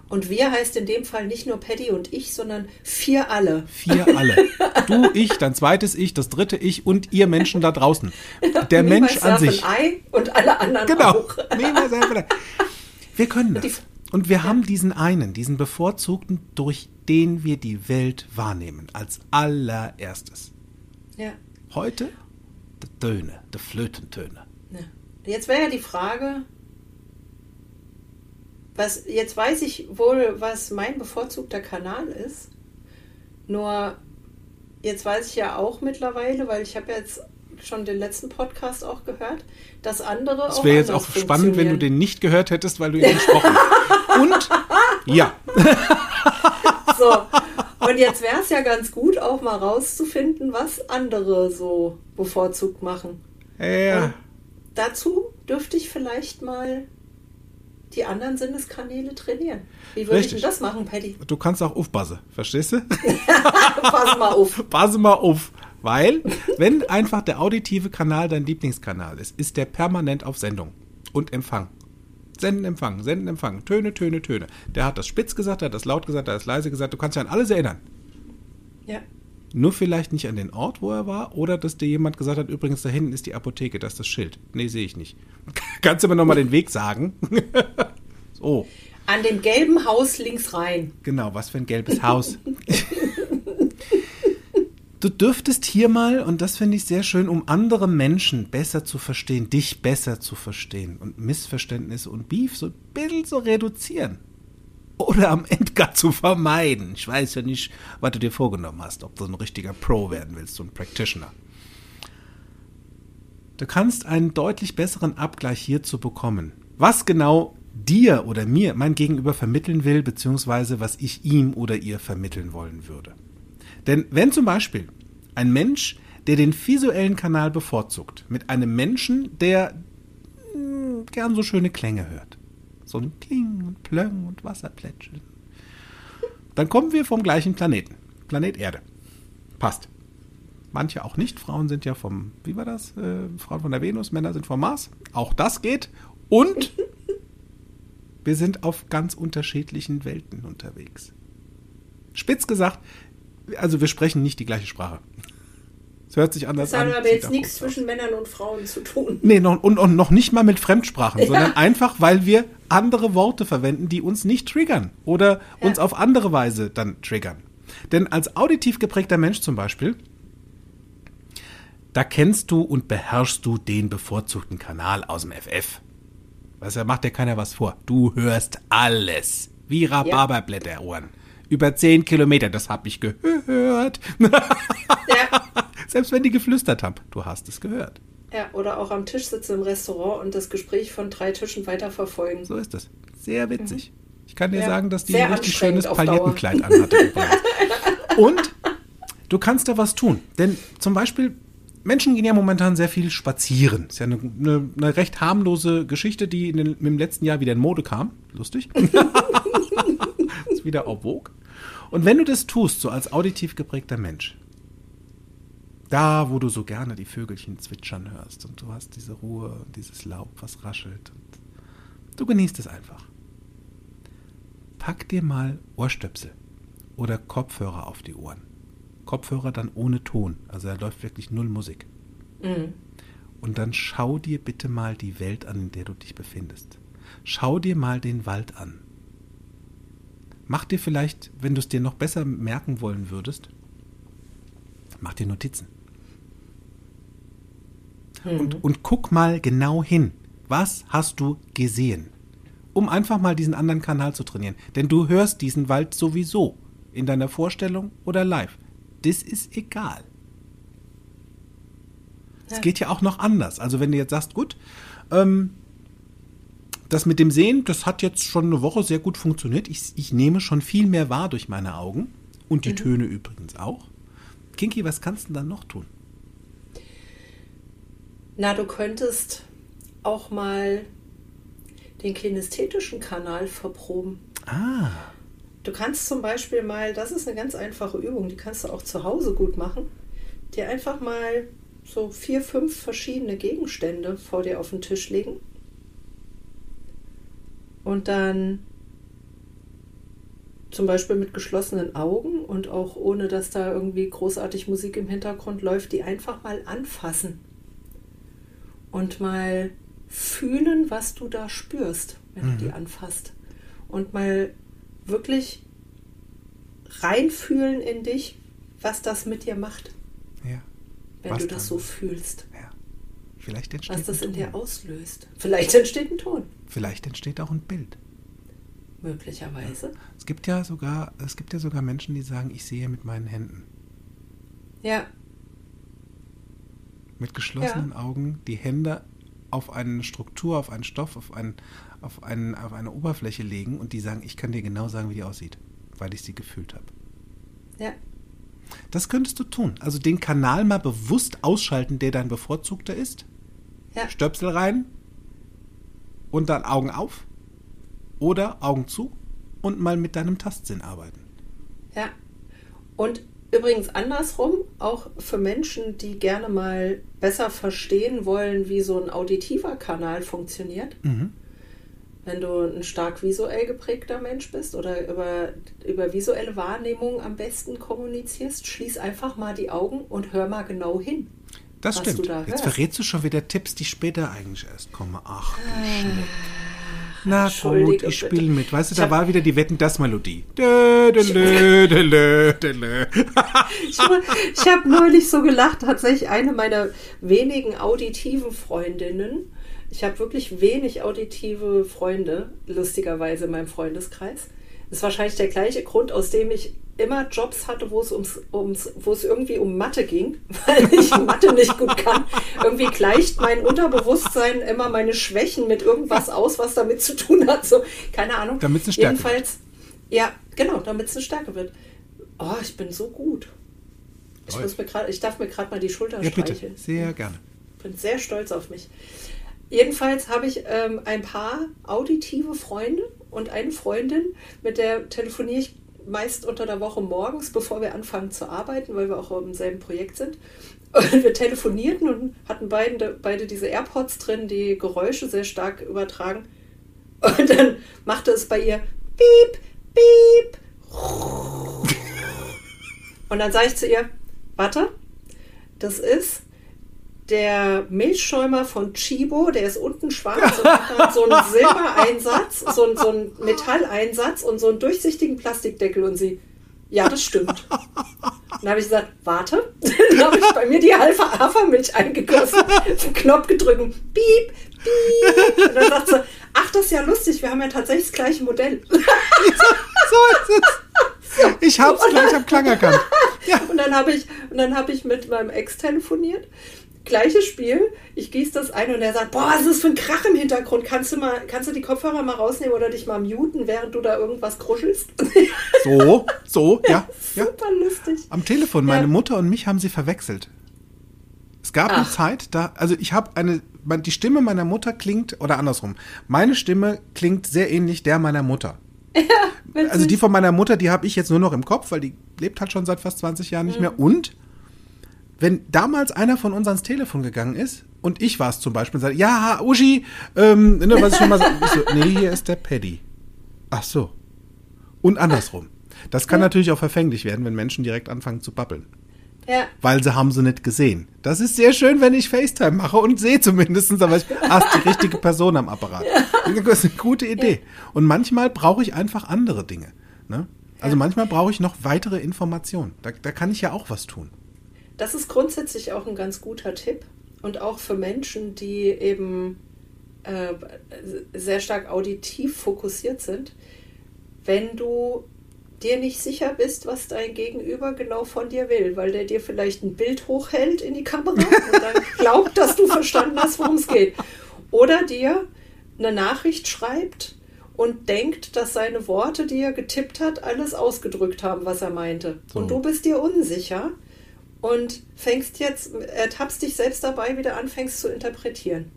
Und wir heißt in dem Fall nicht nur Paddy und ich, sondern vier alle. Vier alle. Du, ich, dein zweites Ich, das dritte Ich und ihr Menschen da draußen. Der Me, Mensch an sich. and I und alle anderen Genau. auch. I. Wir können das. Und wir haben diesen einen, diesen bevorzugten, durch den wir die Welt wahrnehmen, als allererstes. Ja. Heute Töne, die Flötentöne. Ja. Jetzt wäre ja die Frage, was, jetzt weiß ich wohl, was mein bevorzugter Kanal ist. Nur jetzt weiß ich ja auch mittlerweile, weil ich habe jetzt schon den letzten Podcast auch gehört, dass andere Es auch wäre jetzt auch spannend, wenn du den nicht gehört hättest, weil du ihn gesprochen hast. Und ja, So. Und jetzt wäre es ja ganz gut, auch mal rauszufinden, was andere so bevorzugt machen. ja. Und dazu dürfte ich vielleicht mal die anderen Sinneskanäle trainieren. Wie würde ich Richtig. denn das machen, Paddy? du kannst auch aufpassen, verstehst du? Pass mal auf. Pass mal auf. Weil, wenn einfach der auditive Kanal dein Lieblingskanal ist, ist der permanent auf Sendung und Empfang. Senden, Empfang, Senden, Empfang. Töne, Töne, Töne. Der hat das spitz gesagt, der hat das laut gesagt, der hat das leise gesagt. Du kannst dich an alles erinnern. Ja. Nur vielleicht nicht an den Ort, wo er war, oder dass dir jemand gesagt hat, übrigens, da hinten ist die Apotheke, das ist das Schild. Nee, sehe ich nicht. Kannst du mir nochmal den Weg sagen? so, An dem gelben Haus links rein. genau, was für ein gelbes Haus. Du dürftest hier mal, und das finde ich sehr schön, um andere Menschen besser zu verstehen, dich besser zu verstehen und Missverständnisse und Beef so ein bisschen zu reduzieren. Oder am Ende gar zu vermeiden. Ich weiß ja nicht, was du dir vorgenommen hast, ob du ein richtiger Pro werden willst, so ein Practitioner. Du kannst einen deutlich besseren Abgleich hierzu bekommen. Was genau dir oder mir mein Gegenüber vermitteln will, beziehungsweise was ich ihm oder ihr vermitteln wollen würde. Denn wenn zum Beispiel ein Mensch, der den visuellen Kanal bevorzugt, mit einem Menschen, der mh, gern so schöne Klänge hört, so ein Kling und Plöng und Wasserplätscheln, dann kommen wir vom gleichen Planeten. Planet Erde. Passt. Manche auch nicht. Frauen sind ja vom, wie war das? Äh, Frauen von der Venus, Männer sind vom Mars. Auch das geht. Und wir sind auf ganz unterschiedlichen Welten unterwegs. Spitz gesagt, also wir sprechen nicht die gleiche Sprache. Es hört sich anders Das an. hat aber jetzt nichts zwischen Männern und Frauen zu tun. Nee, noch, und, und noch nicht mal mit Fremdsprachen, Ja. sondern einfach, weil wir andere Worte verwenden, die uns nicht triggern oder Ja. uns auf andere Weise dann triggern. Denn als auditiv geprägter Mensch zum Beispiel, da kennst du und beherrschst du den bevorzugten Kanal aus dem FF. Weißt du, da macht dir keiner was vor. Du hörst alles. Wie Rhabarberblätterohren. Über 10 Kilometer, das hab ich gehört. Ja. Selbst wenn die geflüstert haben, du hast es gehört. ja, oder auch am Tisch sitzen im Restaurant und das Gespräch von drei Tischen weiterverfolgen. So ist es. Sehr witzig. Ich kann dir Ja, sagen, dass die ein richtig schönes auf Paillettenkleid anhatte. Und du kannst da was tun. Denn zum Beispiel, Menschen gehen ja momentan sehr viel spazieren. Ist ja eine, eine, eine recht harmlose Geschichte, die den, im letzten Jahr wieder in Mode kam. Lustig. ist wieder en vogue. Und wenn du das tust, so als auditiv geprägter Mensch, da, wo du so gerne die Vögelchen zwitschern hörst und du hast diese Ruhe und dieses Laub, was raschelt und du genießt es einfach. Pack dir mal Ohrstöpsel oder Kopfhörer auf die Ohren. Kopfhörer dann ohne Ton, also da läuft wirklich null Musik. Mhm. Und dann schau dir bitte mal die Welt an, in der du dich befindest. Schau dir mal den Wald an. Mach dir vielleicht, wenn du es dir noch besser merken wollen würdest, mach dir Notizen. Und, und guck mal genau hin. Was hast du gesehen? Um einfach mal diesen anderen Kanal zu trainieren. Denn du hörst diesen Wald sowieso. In deiner Vorstellung oder live. Das ist egal. Es Ja. geht ja auch noch anders. Also wenn du jetzt sagst, gut, ähm, das mit dem Sehen, das hat jetzt schon eine Woche sehr gut funktioniert. Ich, ich nehme schon viel mehr wahr durch meine Augen. Und die Töne übrigens auch. Kinky, was kannst du dann noch tun? Na, du könntest auch mal den kinästhetischen Kanal verproben. Ah, Du kannst zum Beispiel mal, das ist eine ganz einfache Übung, die kannst du auch zu Hause gut machen, dir einfach mal so vier, fünf verschiedene Gegenstände vor dir auf den Tisch legen und dann zum Beispiel mit geschlossenen Augen und auch ohne, dass da irgendwie großartig Musik im Hintergrund läuft, die einfach mal anfassen und mal fühlen, was du da spürst, wenn du die anfasst. Und mal wirklich reinfühlen in dich, was das mit dir macht, ja. wenn Was du das dann? so fühlst, ja. Vielleicht entsteht, was das in dir auslöst. Vielleicht entsteht ein Ton, Vielleicht entsteht auch ein Bild. möglicherweise. Es gibt ja sogar, es gibt ja sogar Menschen, die sagen, ich sehe mit meinen Händen. Ja, Mit geschlossenen Augen die Hände auf eine Struktur, auf einen Stoff, auf, einen, auf, einen, auf eine Oberfläche legen und die sagen, ich kann dir genau sagen, wie die aussieht, weil ich sie gefühlt habe. ja, Das könntest du tun. Also den Kanal mal bewusst ausschalten, der dein bevorzugter ist. ja. Stöpsel rein und dann Augen auf oder Augen zu und mal mit deinem Tastsinn arbeiten. Ja. Und übrigens andersrum, auch für Menschen, die gerne mal besser verstehen wollen, wie so ein auditiver Kanal funktioniert. Mhm. Wenn du ein stark visuell geprägter Mensch bist oder über, über visuelle Wahrnehmung am besten kommunizierst, schließ einfach mal die Augen und hör mal genau hin. Das stimmt. da Jetzt verrätst du schon wieder Tipps, die später eigentlich erst kommen. Ach, du Schneck. Na gut, ich spiele mit. Weißt du, da war wieder die Wetten das Melodie. Dö, dö, dö, dö, ich habe neulich so gelacht, tatsächlich eine meiner wenigen auditiven Freundinnen. Ich habe wirklich wenig auditive Freunde, lustigerweise in meinem Freundeskreis. Das ist wahrscheinlich der gleiche Grund, aus dem ich immer Jobs hatte, wo es ums, ums, wo es irgendwie um Mathe ging, weil ich Mathe nicht gut kann. Irgendwie gleicht mein Unterbewusstsein immer meine Schwächen mit irgendwas aus, was damit zu tun hat. So, keine Ahnung. Damit's eine Stärke Jedenfalls, ja, genau, damit es eine Stärke wird. Oh, ich bin so gut. Ich, muss mir grad, ich darf mir gerade mal die Schulter Ja, bitte. streicheln. Sehr gerne. bin sehr stolz auf mich. Jedenfalls habe ich ähm, ein paar auditive Freunde und eine Freundin, mit der telefoniere ich meist unter der Woche morgens, bevor wir anfangen zu arbeiten, weil wir auch im selben Projekt sind. Und wir telefonierten und hatten beide, beide diese AirPods drin, die Geräusche sehr stark übertragen. Und dann machte es bei ihr Piep, Piep. Und dann sage ich zu ihr, warte, das ist der Milchschäumer von Chibo, der ist unten schwarz und hat so einen Silbereinsatz, so, einen- so einen Metalleinsatz und so einen durchsichtigen Plastikdeckel und sie, ja, das stimmt. Dann habe ich gesagt, warte. Dann habe ich bei mir die halbe Hafermilch eingegossen, den Knopf gedrückt und piep, piep. Und dann sagt sie, ach, das ist ja lustig, wir haben ja tatsächlich das gleiche Modell. So ist es. Ich hab's gleich am Klang erkannt. Ja. Und dann habe ich, und dann habe ich mit meinem Ex telefoniert. Gleiches Spiel. Ich gieße das ein und er sagt, boah, was ist das für ein Krach im Hintergrund? Kannst du mal, kannst du die Kopfhörer mal rausnehmen oder dich mal muten, während du da irgendwas kruschelst? So, so, ja, ja. Super lustig. Am Telefon, meine Ja. Mutter und mich haben sie verwechselt. Es gab eine Ach. Zeit, da, also ich habe eine, die Stimme meiner Mutter klingt, oder andersrum, meine Stimme klingt sehr ähnlich der meiner Mutter. Also die von meiner Mutter, die habe ich jetzt nur noch im Kopf, weil die lebt halt schon seit fast 20 Jahren nicht Mhm. mehr. Und wenn damals einer von uns ans Telefon gegangen ist und ich war es zum Beispiel, und sagte, ja, Uschi, ähm, ne, was ich schon mal ich so, nee, hier ist der Paddy. Ach so. Und andersrum. Das kann natürlich auch verfänglich werden, wenn Menschen direkt anfangen zu babbeln. Ja, Weil sie haben sie nicht gesehen. Das ist sehr schön, wenn ich FaceTime mache und sehe zumindest, aber ich hast die richtige Person am Apparat. Das ist eine gute Idee. Und manchmal brauche ich einfach andere Dinge. Ne? Also manchmal brauche ich noch weitere Informationen. Da, da kann ich ja auch was tun. Das ist grundsätzlich auch ein ganz guter Tipp. Und auch für Menschen, die eben äh, sehr stark auditiv fokussiert sind. Wenn du dir nicht sicher bist, was dein Gegenüber genau von dir will, weil der dir vielleicht ein Bild hochhält in die Kamera und dann glaubt, dass du verstanden hast, worum es geht. Oder dir eine Nachricht schreibt und denkt, dass seine Worte, die er getippt hat, alles ausgedrückt haben, was er meinte. So. Und du bist dir unsicher und fängst jetzt, ertappst dich selbst dabei, wie du anfängst zu interpretieren.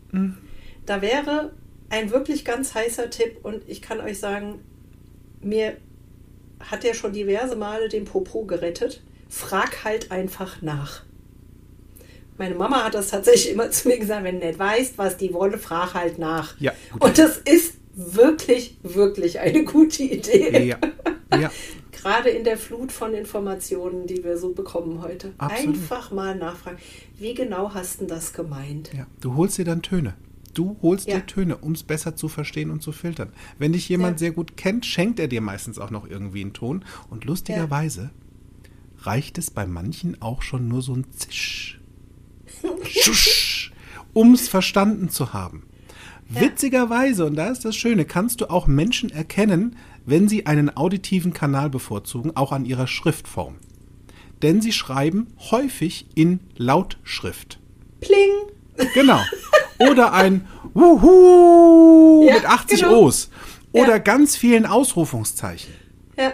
Da wäre ein wirklich ganz heißer Tipp und ich kann euch sagen, mir hat er schon diverse Male den Popo gerettet. Frag halt einfach nach. Meine Mama hat das tatsächlich immer zu mir gesagt, wenn du nicht weißt, was die wolle, frag halt nach. Ja. Und das ist wirklich, wirklich eine gute Idee. Ja. Ja. Gerade in der Flut von Informationen, die wir so bekommen heute. Absolut. Einfach mal nachfragen, wie genau hast du das gemeint? ja. Du holst dir dann Töne. Du holst Ja. dir Töne, um es besser zu verstehen und zu filtern. Wenn dich jemand Ja. sehr gut kennt, schenkt er dir meistens auch noch irgendwie einen Ton. Und lustigerweise reicht es bei manchen auch schon nur so ein Zisch. Schusch, um es verstanden zu haben. Witzigerweise, und da ist das Schöne, kannst du auch Menschen erkennen, wenn sie einen auditiven Kanal bevorzugen, auch an ihrer Schriftform. Denn sie schreiben häufig in Lautschrift. Pling! Genau. Oder ein Wuhu Ja, mit 80 genau. O's. Oder Ja. ganz vielen Ausrufungszeichen. Ja,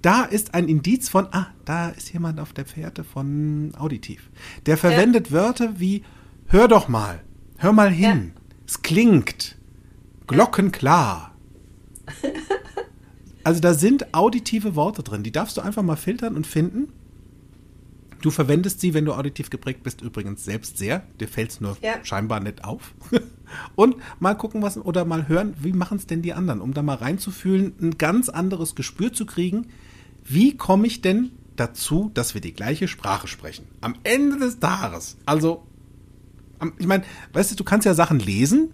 Da ist ein Indiz von, ah, da ist jemand auf der Fährte von Auditiv. Der verwendet Wörter wie, hör doch mal, hör mal hin, es klingt, glockenklar. Also da sind auditive Worte drin, die darfst du einfach mal filtern und finden. Du verwendest sie, wenn du auditiv geprägt bist, übrigens selbst sehr. Dir fällt es nur Ja. scheinbar nicht auf. Und mal gucken, was oder mal hören, wie machen es denn die anderen, um da mal reinzufühlen, ein ganz anderes Gespür zu kriegen. Wie komme ich denn dazu, dass wir die gleiche Sprache sprechen? Am Ende des Tages. Also, ich meine, weißt du, du kannst ja Sachen lesen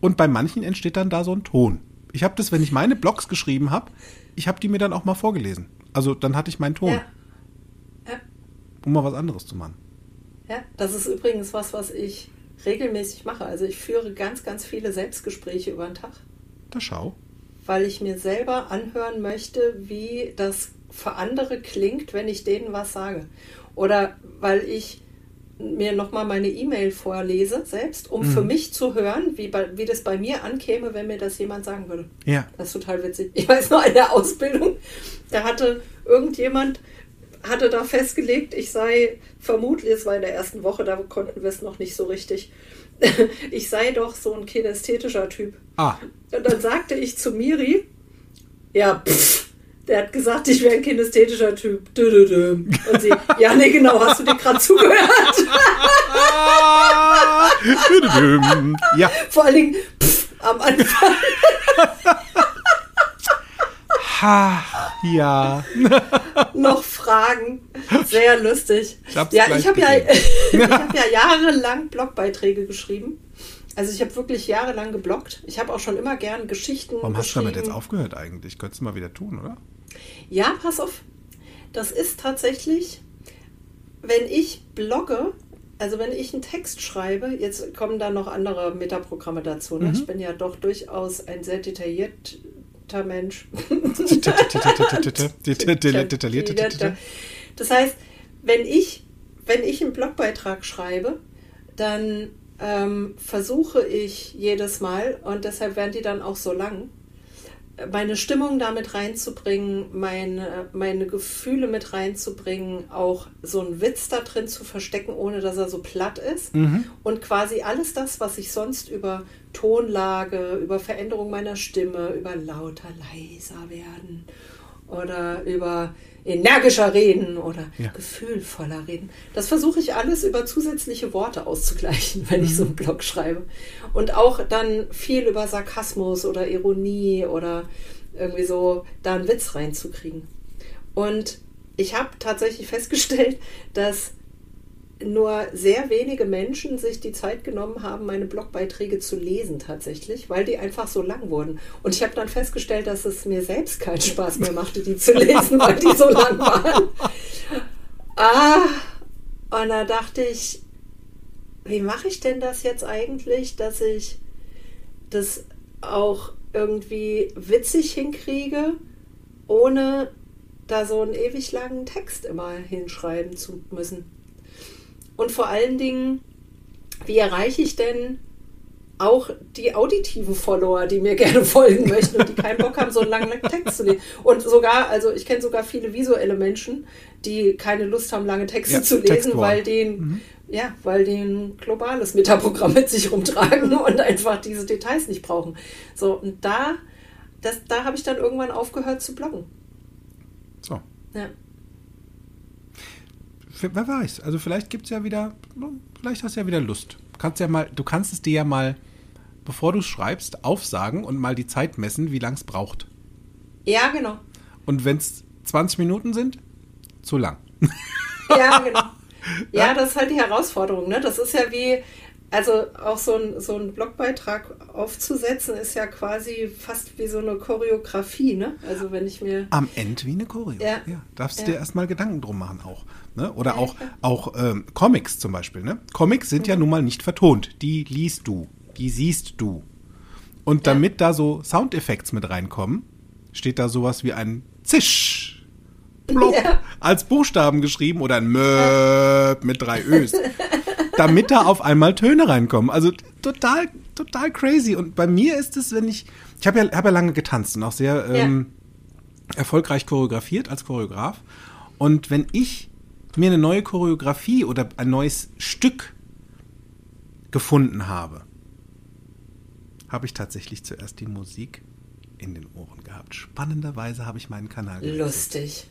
und bei manchen entsteht dann da so ein Ton. Ich habe das, wenn ich meine Blogs geschrieben habe, ich habe die mir dann auch mal vorgelesen. Also dann hatte ich meinen Ton, ja, ja. um mal was anderes zu machen. Ja, das ist übrigens was, was ich regelmäßig mache. Also ich führe ganz, ganz viele Selbstgespräche über den Tag, Da schau. weil ich mir selber anhören möchte, wie das für andere klingt, wenn ich denen was sage. Oder weil ich mir nochmal meine E-Mail vorlese selbst, um für mich zu hören, wie, bei, wie das bei mir ankäme, wenn mir das jemand sagen würde. Ja. Das ist total witzig. Ich weiß noch, in der Ausbildung, da hatte irgendjemand, hatte da festgelegt, ich sei vermutlich, es war in der ersten Woche, da konnten wir es noch nicht so richtig, ich sei doch so ein kinästhetischer Typ. Ah, Und dann sagte ich zu Miri, ja, pff, Der hat gesagt, ich wäre ein kinästhetischer Typ. Und sie, ja, nee, genau, hast du dir gerade zugehört? Ja, Vor allen Dingen pff, am Anfang. ha, ja. noch Fragen. Sehr lustig. Ich ja, ich habe ja, ich hab ja jahrelang Blogbeiträge geschrieben. Also ich habe wirklich jahrelang gebloggt. Ich habe auch schon immer gern Geschichten Warum hast du damit jetzt aufgehört eigentlich? Könntest du mal wieder tun, oder? Ja, pass auf. Das ist tatsächlich, wenn ich blogge, also wenn ich einen Text schreibe, jetzt kommen da noch andere Metaprogramme dazu. Ne? Ich bin ja doch durchaus ein sehr detaillierter Mensch. Detailliert. Das heißt, wenn ich, wenn ich einen Blogbeitrag schreibe, dann ähm, versuche ich jedes Mal, und deshalb werden die dann auch so lang, meine Stimmung damit reinzubringen, meine, meine Gefühle mit reinzubringen, auch so einen Witz da drin zu verstecken, ohne dass er so platt ist. Und quasi alles das, was ich sonst über Tonlage, über Veränderung meiner Stimme, über lauter, leiser werden oder über energischer reden oder Ja. gefühlvoller reden. Das versuche ich alles über zusätzliche Worte auszugleichen, wenn ich so einen Blog schreibe. Und auch dann viel über Sarkasmus oder Ironie oder irgendwie so da einen Witz reinzukriegen. Und ich habe tatsächlich festgestellt, dass nur sehr wenige Menschen sich die Zeit genommen haben, meine Blogbeiträge zu lesen tatsächlich, weil die einfach so lang wurden. Und ich habe dann festgestellt, dass es mir selbst keinen Spaß mehr machte, die zu lesen, weil die so lang waren. Ah, und da dachte ich, wie mache ich denn das jetzt eigentlich, dass ich das auch irgendwie witzig hinkriege, ohne da so einen ewig langen Text immer hinschreiben zu müssen. Und vor allen Dingen, wie erreiche ich denn auch die auditiven Follower, die mir gerne folgen möchten und die keinen Bock haben, so einen langen Text zu lesen. Und sogar, also ich kenne sogar viele visuelle Menschen, die keine Lust haben, lange Texte Ja, zu lesen, Textwort. weil den, ja, weil die ein globales Metaprogramm mit sich rumtragen und einfach diese Details nicht brauchen. So, und da, das, da habe ich dann irgendwann aufgehört zu bloggen. So. Ja. Wer weiß, also vielleicht gibt es ja wieder, vielleicht hast du ja wieder Lust. Kannst ja mal, du kannst es dir ja mal, bevor du schreibst, aufsagen und mal die Zeit messen, wie lang es braucht. Ja, genau. Und wenn es 20 Minuten sind, zu lang. Ja, genau. Ja, das ist halt die Herausforderung. Ne? Das ist ja wie, also auch so ein, so ein Blogbeitrag aufzusetzen, ist ja quasi fast wie so eine Choreografie. Ne? Also wenn ich mir. Am Ende wie eine Choreo. Ja. darfst du Ja. dir erstmal Gedanken drum machen auch. Ne? Oder Ja, auch, auch ähm, Comics zum Beispiel. Ne? Comics sind ja nun mal nicht vertont. Die liest du, die siehst du. Und Ja. damit da so Soundeffekte mit reinkommen, steht da sowas wie ein Zisch. Plopp, Ja. als Buchstaben geschrieben oder ein Möp mit drei Ös. damit da auf einmal Töne reinkommen. Also total, total crazy. Und bei mir ist es, wenn ich, ich habe ja, hab ja lange getanzt und auch sehr ähm, erfolgreich choreografiert als Choreograf. Und wenn ich mir eine neue Choreografie oder ein neues Stück gefunden habe, habe ich tatsächlich zuerst die Musik in den Ohren gehabt. Spannenderweise habe ich meinen Kanal gewechselt. Lustig.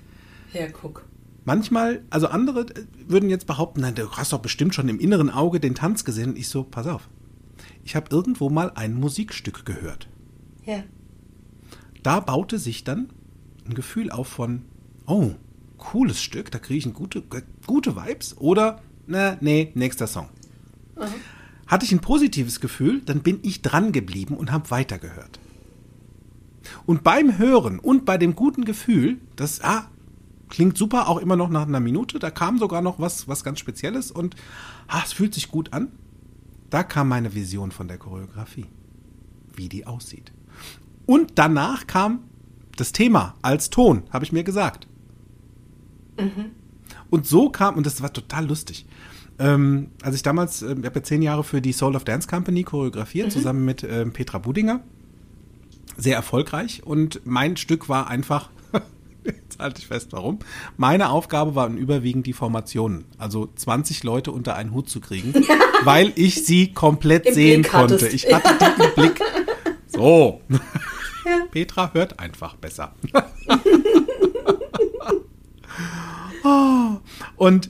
Ja, guck. Manchmal, also andere äh, würden jetzt behaupten, nein, du hast doch bestimmt schon im inneren Auge den Tanz gesehen. Und ich so, pass auf. Ich habe irgendwo mal ein Musikstück gehört. Ja. Da baute sich dann ein Gefühl auf von, oh, cooles Stück, da kriege ich gute, äh, gute Vibes. Oder, na, nee, nächster Song. Hatte ich ein positives Gefühl, dann bin ich dran geblieben und habe weitergehört. Und beim Hören und bei dem guten Gefühl, das ah, klingt super, auch immer noch nach einer Minute, da kam sogar noch was, was ganz Spezielles und ah, es fühlt sich gut an. Da kam meine Vision von der Choreografie, wie die aussieht. Und danach kam das Thema als Ton, habe ich mir gesagt. Und so kam, und das war total lustig. Ähm, als ich damals, äh, ich habe ja zehn Jahre für die Soul of Dance Company choreografiert, zusammen mit ähm, Petra Budinger. Sehr erfolgreich. Und mein Stück war einfach, jetzt halte ich fest, warum. Meine Aufgabe waren überwiegend die Formationen. Also 20 Leute unter einen Hut zu kriegen, weil ich sie komplett Im sehen Blick konnte. hattest. Ich hatte die im Blick. So. Ja. Petra hört einfach besser. oh, und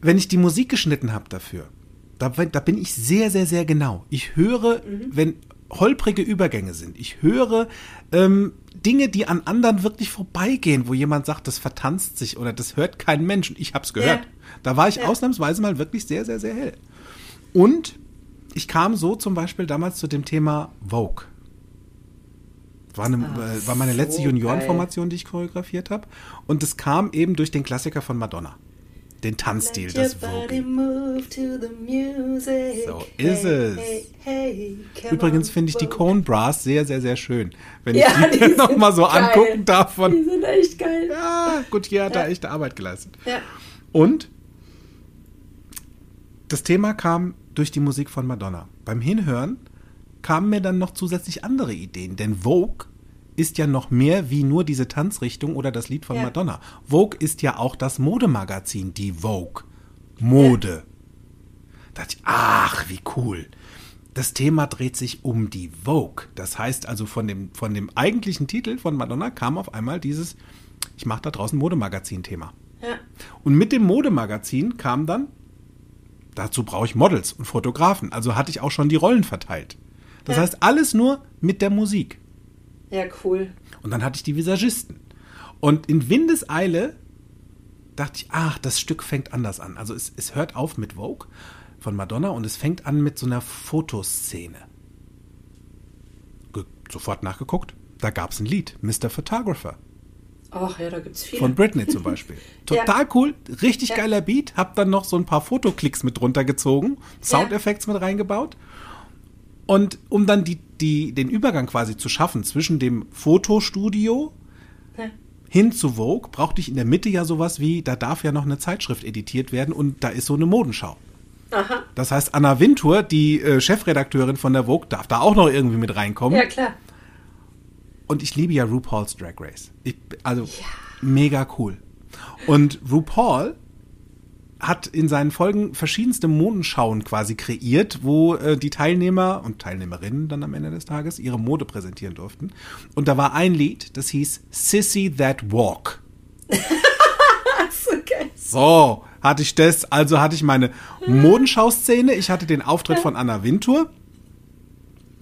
wenn ich die Musik geschnitten habe dafür, da, da, bin ich sehr, sehr, sehr genau. Ich höre, mhm. wenn holprige Übergänge sind. Ich höre ähm, Dinge, die an anderen wirklich vorbeigehen, wo jemand sagt, das vertanzt sich oder das hört kein Mensch. Und ich habe es gehört. Ja. Da war ich ja. ausnahmsweise mal wirklich sehr, sehr, sehr hell. Und ich kam so zum Beispiel damals zu dem Thema Vogue. War, eine, Ach, war meine letzte so Juniorenformation, die ich choreografiert habe. Und es kam eben durch den Klassiker von Madonna den Tanzstil des Vogue. So ist es. Hey, hey, Übrigens finde ich die Cone Brass sehr, sehr, sehr schön. Wenn ja, ich die, die nochmal so geil. angucken darf. Von, die sind echt geil. Ja, gut, hier hat ja. er echte Arbeit geleistet. Ja. Und das Thema kam durch die Musik von Madonna. Beim Hinhören kamen mir dann noch zusätzlich andere Ideen, denn Vogue ist ja noch mehr wie nur diese Tanzrichtung oder das Lied von ja. Madonna. Vogue ist ja auch das Modemagazin, die Vogue. Mode. Ja. Da dachte ich, ach, wie cool. Das Thema dreht sich um die Vogue. Das heißt also, von dem, von dem eigentlichen Titel von Madonna kam auf einmal dieses, ich mache da draußen Modemagazin-Thema. Ja. Und mit dem Modemagazin kam dann, dazu brauche ich Models und Fotografen. Also hatte ich auch schon die Rollen verteilt. Das heißt, alles nur mit der Musik. Ja, cool. Und dann hatte ich die Visagisten. Und in Windeseile dachte ich, ach, das Stück fängt anders an. Also es, es hört auf mit Vogue von Madonna und es fängt an mit so einer Fotoszene. Ge sofort nachgeguckt, da gab es ein Lied, Mr. Photographer. Ach ja, da gibt es viele. Von Britney zum Beispiel. Total ja. cool, richtig ja. geiler Beat. Hab dann noch so ein paar Fotoklicks mit runtergezogen, Soundeffekte ja. mit reingebaut. Und um dann die, die, den Übergang quasi zu schaffen zwischen dem Fotostudio ja. hin zu Vogue, brauchte ich in der Mitte ja sowas wie, da darf ja noch eine Zeitschrift editiert werden und da ist so eine Modenschau. Aha. Das heißt, Anna Wintour, die äh, Chefredakteurin von der Vogue, darf da auch noch irgendwie mit reinkommen. Ja, klar. Und ich liebe ja RuPaul's Drag Race. Ich, also ja. mega cool. Und RuPaul hat in seinen Folgen verschiedenste Modenschauen quasi kreiert, wo äh, die Teilnehmer und Teilnehmerinnen dann am Ende des Tages ihre Mode präsentieren durften. Und da war ein Lied, das hieß Sissy That Walk. okay. So, hatte ich das, also hatte ich meine Modenschauszene, ich hatte den Auftritt von Anna Wintour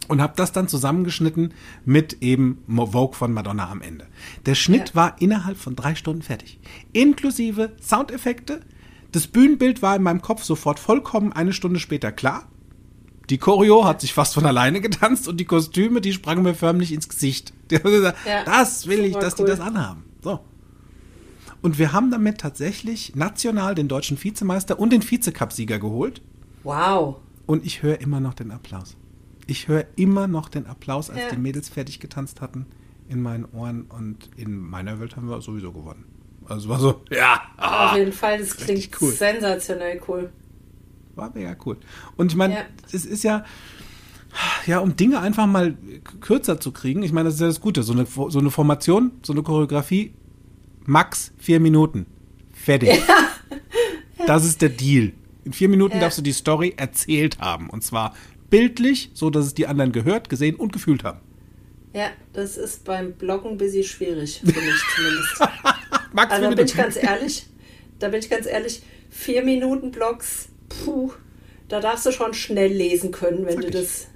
und habe das dann zusammengeschnitten mit eben Vogue von Madonna am Ende. Der Schnitt ja. war innerhalb von drei Stunden fertig. Inklusive Soundeffekte, das Bühnenbild war in meinem Kopf sofort vollkommen eine Stunde später klar. Die Choreo hat sich fast von alleine getanzt und die Kostüme, die sprangen mir förmlich ins Gesicht. Gesagt, ja, das will ich, dass cool. die das anhaben. So. Und wir haben damit tatsächlich national den deutschen Vizemeister und den Vizecup-Sieger geholt. Wow. Und ich höre immer noch den Applaus. Ich höre immer noch den Applaus, als ja. die Mädels fertig getanzt hatten, in meinen Ohren. Und in meiner Welt haben wir sowieso gewonnen. Also war so, ja. Ah, Auf jeden Fall, das klingt cool. sensationell cool. War mega cool. Und ich meine, ja. es ist ja, ja, um Dinge einfach mal kürzer zu kriegen, ich meine, das ist ja das Gute. So eine, so eine Formation, so eine Choreografie, max vier Minuten. Fertig. Ja. Das ist der Deal. In vier Minuten ja. darfst du die Story erzählt haben. Und zwar bildlich, so dass es die anderen gehört, gesehen und gefühlt haben. Ja, das ist beim Bloggen ein bisschen schwierig, für mich zumindest. Max, also da bin ich ganz ehrlich, da bin ich ganz ehrlich, vier Minuten Blogs, puh, da darfst du schon schnell lesen können, wenn Sag du das.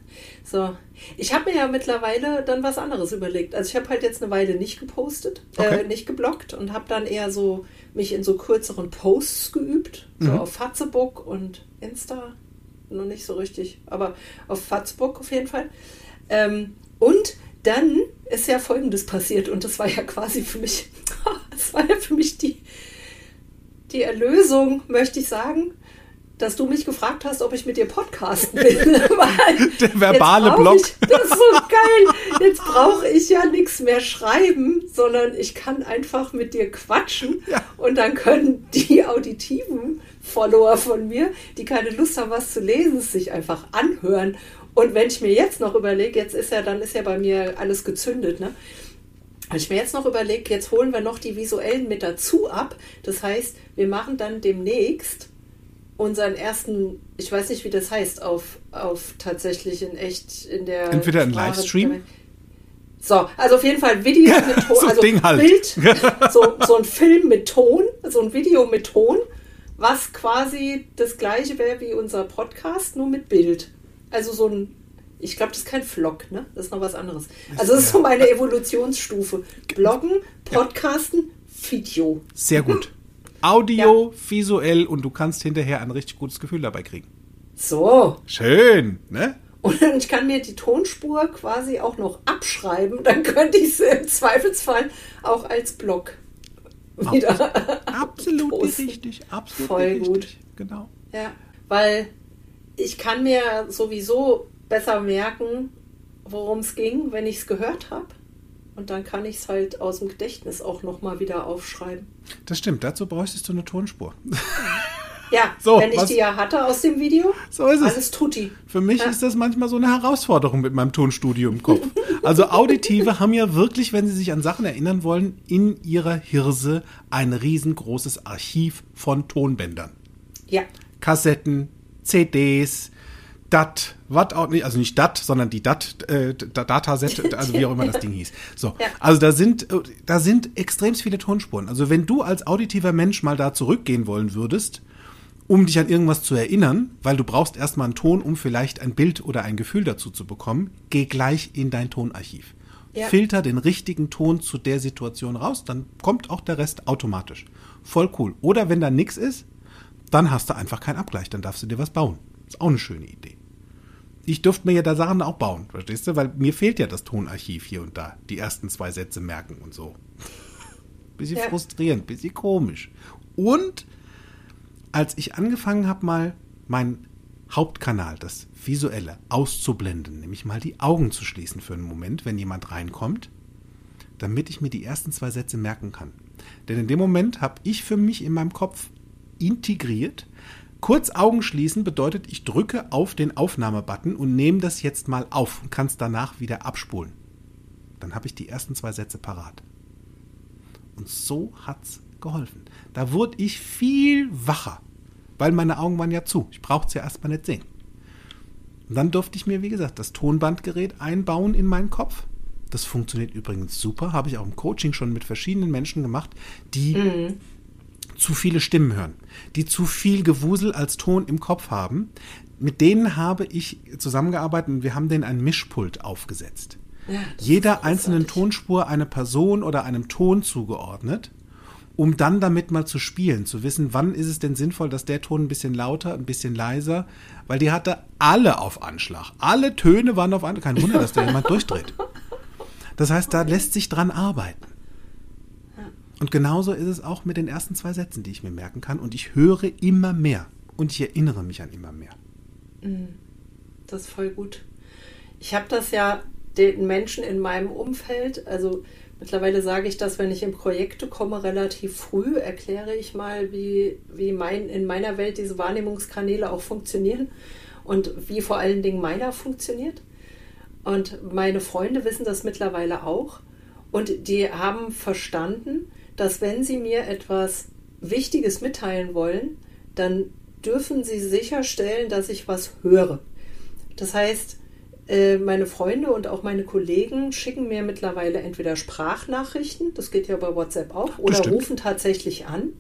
So. Ich habe mir ja mittlerweile dann was anderes überlegt. Also ich habe halt jetzt eine Weile nicht gepostet, äh, okay. äh, nicht geblockt und habe dann eher so mich in so kürzeren Posts geübt, so mhm. auf Fatzebook und Insta, noch nicht so richtig, aber auf Fatzebook auf jeden Fall. Ähm, und dann ist ja Folgendes passiert und das war ja quasi für mich, das war ja für mich die, die Erlösung, möchte ich sagen, dass du mich gefragt hast, ob ich mit dir podcasten will. Der verbale Block. Ich, das ist so geil. Jetzt brauche ich ja nichts mehr schreiben, sondern ich kann einfach mit dir quatschen ja. und dann können die auditiven Follower von mir, die keine Lust haben, was zu lesen, sich einfach anhören und wenn ich mir jetzt noch überlege, jetzt ist ja, dann ist ja bei mir alles gezündet, ne? Wenn ich mir jetzt noch überlege, jetzt holen wir noch die visuellen mit dazu ab. Das heißt, wir machen dann demnächst unseren ersten, ich weiß nicht, wie das heißt, auf, auf tatsächlich in echt in der. Entweder ein Livestream. So, also auf jeden Fall Video mit Ton, So ein also Ding halt. Bild, so, so ein Film mit Ton, so ein Video mit Ton, was quasi das gleiche wäre wie unser Podcast, nur mit Bild. Also so ein, ich glaube, das ist kein Vlog, ne? Das ist noch was anderes. Also das ist so meine Evolutionsstufe. Bloggen, Podcasten, Video. Sehr gut. Audio, visuell und du kannst hinterher ein richtig gutes Gefühl dabei kriegen. So. Schön, ne? Und ich kann mir die Tonspur quasi auch noch abschreiben. Dann könnte ich sie im Zweifelsfall auch als Blog wieder. Absolut richtig, absolut Voll richtig. gut. Genau. Ja, weil ich kann mir sowieso besser merken, worum es ging, wenn ich es gehört habe. Und dann kann ich es halt aus dem Gedächtnis auch nochmal wieder aufschreiben. Das stimmt, dazu bräuchtest du eine Tonspur. Ja, So, wenn ich was- die ja hatte aus dem Video, So ist es. alles tutti. Für mich Ja. ist das manchmal so eine Herausforderung mit meinem Tonstudio im Kopf. Also Auditive haben ja wirklich, wenn sie sich an Sachen erinnern wollen, in ihrer Hirse ein riesengroßes Archiv von Tonbändern. Ja, Kassetten, CDs, DAT, was auch nicht, also nicht DAT, sondern die DAT, äh, Da- Dataset, also wie auch immer das Ding hieß. So, Ja. also da sind, äh, da sind extrem viele Tonspuren. Also wenn du als auditiver Mensch mal da zurückgehen wollen würdest, um dich an irgendwas zu erinnern, weil du brauchst erstmal einen Ton, um vielleicht ein Bild oder ein Gefühl dazu zu bekommen, geh gleich in dein Tonarchiv. Ja. Filter den richtigen Ton zu der Situation raus, dann kommt auch der Rest automatisch. Voll cool. Oder wenn da nichts ist, dann hast du einfach keinen Abgleich, dann darfst du dir was bauen. Ist auch eine schöne Idee. Ich dürfte mir ja da Sachen auch bauen, verstehst du? Weil mir fehlt ja das Tonarchiv hier und da. Die ersten zwei Sätze merken und so. Bisschen Ja. frustrierend, bisschen komisch. Und als ich angefangen habe, mal meinen Hauptkanal, das Visuelle, auszublenden, nämlich mal die Augen zu schließen für einen Moment, wenn jemand reinkommt, damit ich mir die ersten zwei Sätze merken kann. Denn in dem Moment habe ich für mich in meinem Kopf integriert, kurz Augen schließen bedeutet, ich drücke auf den Aufnahmebutton und nehme das jetzt mal auf und kann es danach wieder abspulen. Dann habe ich die ersten zwei Sätze parat. Und so hat's geholfen. Da wurde ich viel wacher, weil meine Augen waren ja zu. Ich brauchte es ja erstmal nicht sehen. Und dann durfte ich mir, wie gesagt, das Tonbandgerät einbauen in meinen Kopf. Das funktioniert übrigens super. Habe ich auch im Coaching schon mit verschiedenen Menschen gemacht, die zu viele Stimmen hören, die zu viel Gewusel als Ton im Kopf haben. Mit denen habe ich zusammengearbeitet und wir haben denen ein Mischpult aufgesetzt. Ja, Jeder einzelnen. Tonspur eine Person oder einem Ton zugeordnet, um dann damit mal zu spielen, zu wissen, wann ist es denn sinnvoll, dass der Ton ein bisschen lauter, ein bisschen leiser, weil die hatte alle auf Anschlag. Alle Töne waren auf Anschlag. Kein Wunder, dass da jemand durchdreht. Das heißt, da lässt sich dran arbeiten. Und genauso ist es auch mit den ersten zwei Sätzen, die ich mir merken kann. Und ich höre immer mehr. Und ich erinnere mich an immer mehr. Das ist voll gut. Ich habe das ja den Menschen in meinem Umfeld, also mittlerweile sage ich das, wenn ich in Projekte komme, relativ früh, erkläre ich mal, wie, wie mein, in meiner Welt diese Wahrnehmungskanäle auch funktionieren und wie vor allen Dingen meiner funktioniert. Und meine Freunde wissen das mittlerweile auch. Und die haben verstanden, dass wenn sie mir etwas Wichtiges mitteilen wollen, dann dürfen sie sicherstellen, dass ich was höre. Das heißt, äh, meine Freunde und auch meine Kollegen schicken mir mittlerweile entweder Sprachnachrichten, das geht ja bei WhatsApp auch, oder rufen tatsächlich an,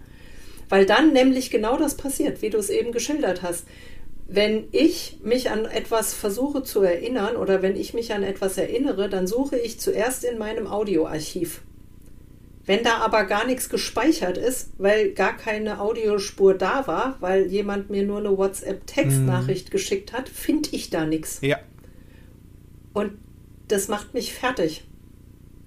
weil dann nämlich genau das passiert, wie du es eben geschildert hast. Wenn ich mich an etwas versuche zu erinnern oder wenn ich mich an etwas erinnere, dann suche ich zuerst in meinem Audioarchiv. Wenn da aber gar nichts gespeichert ist, weil gar keine Audiospur da war, weil jemand mir nur eine WhatsApp-Textnachricht geschickt hat, finde ich da nichts. Ja. Und das macht mich fertig.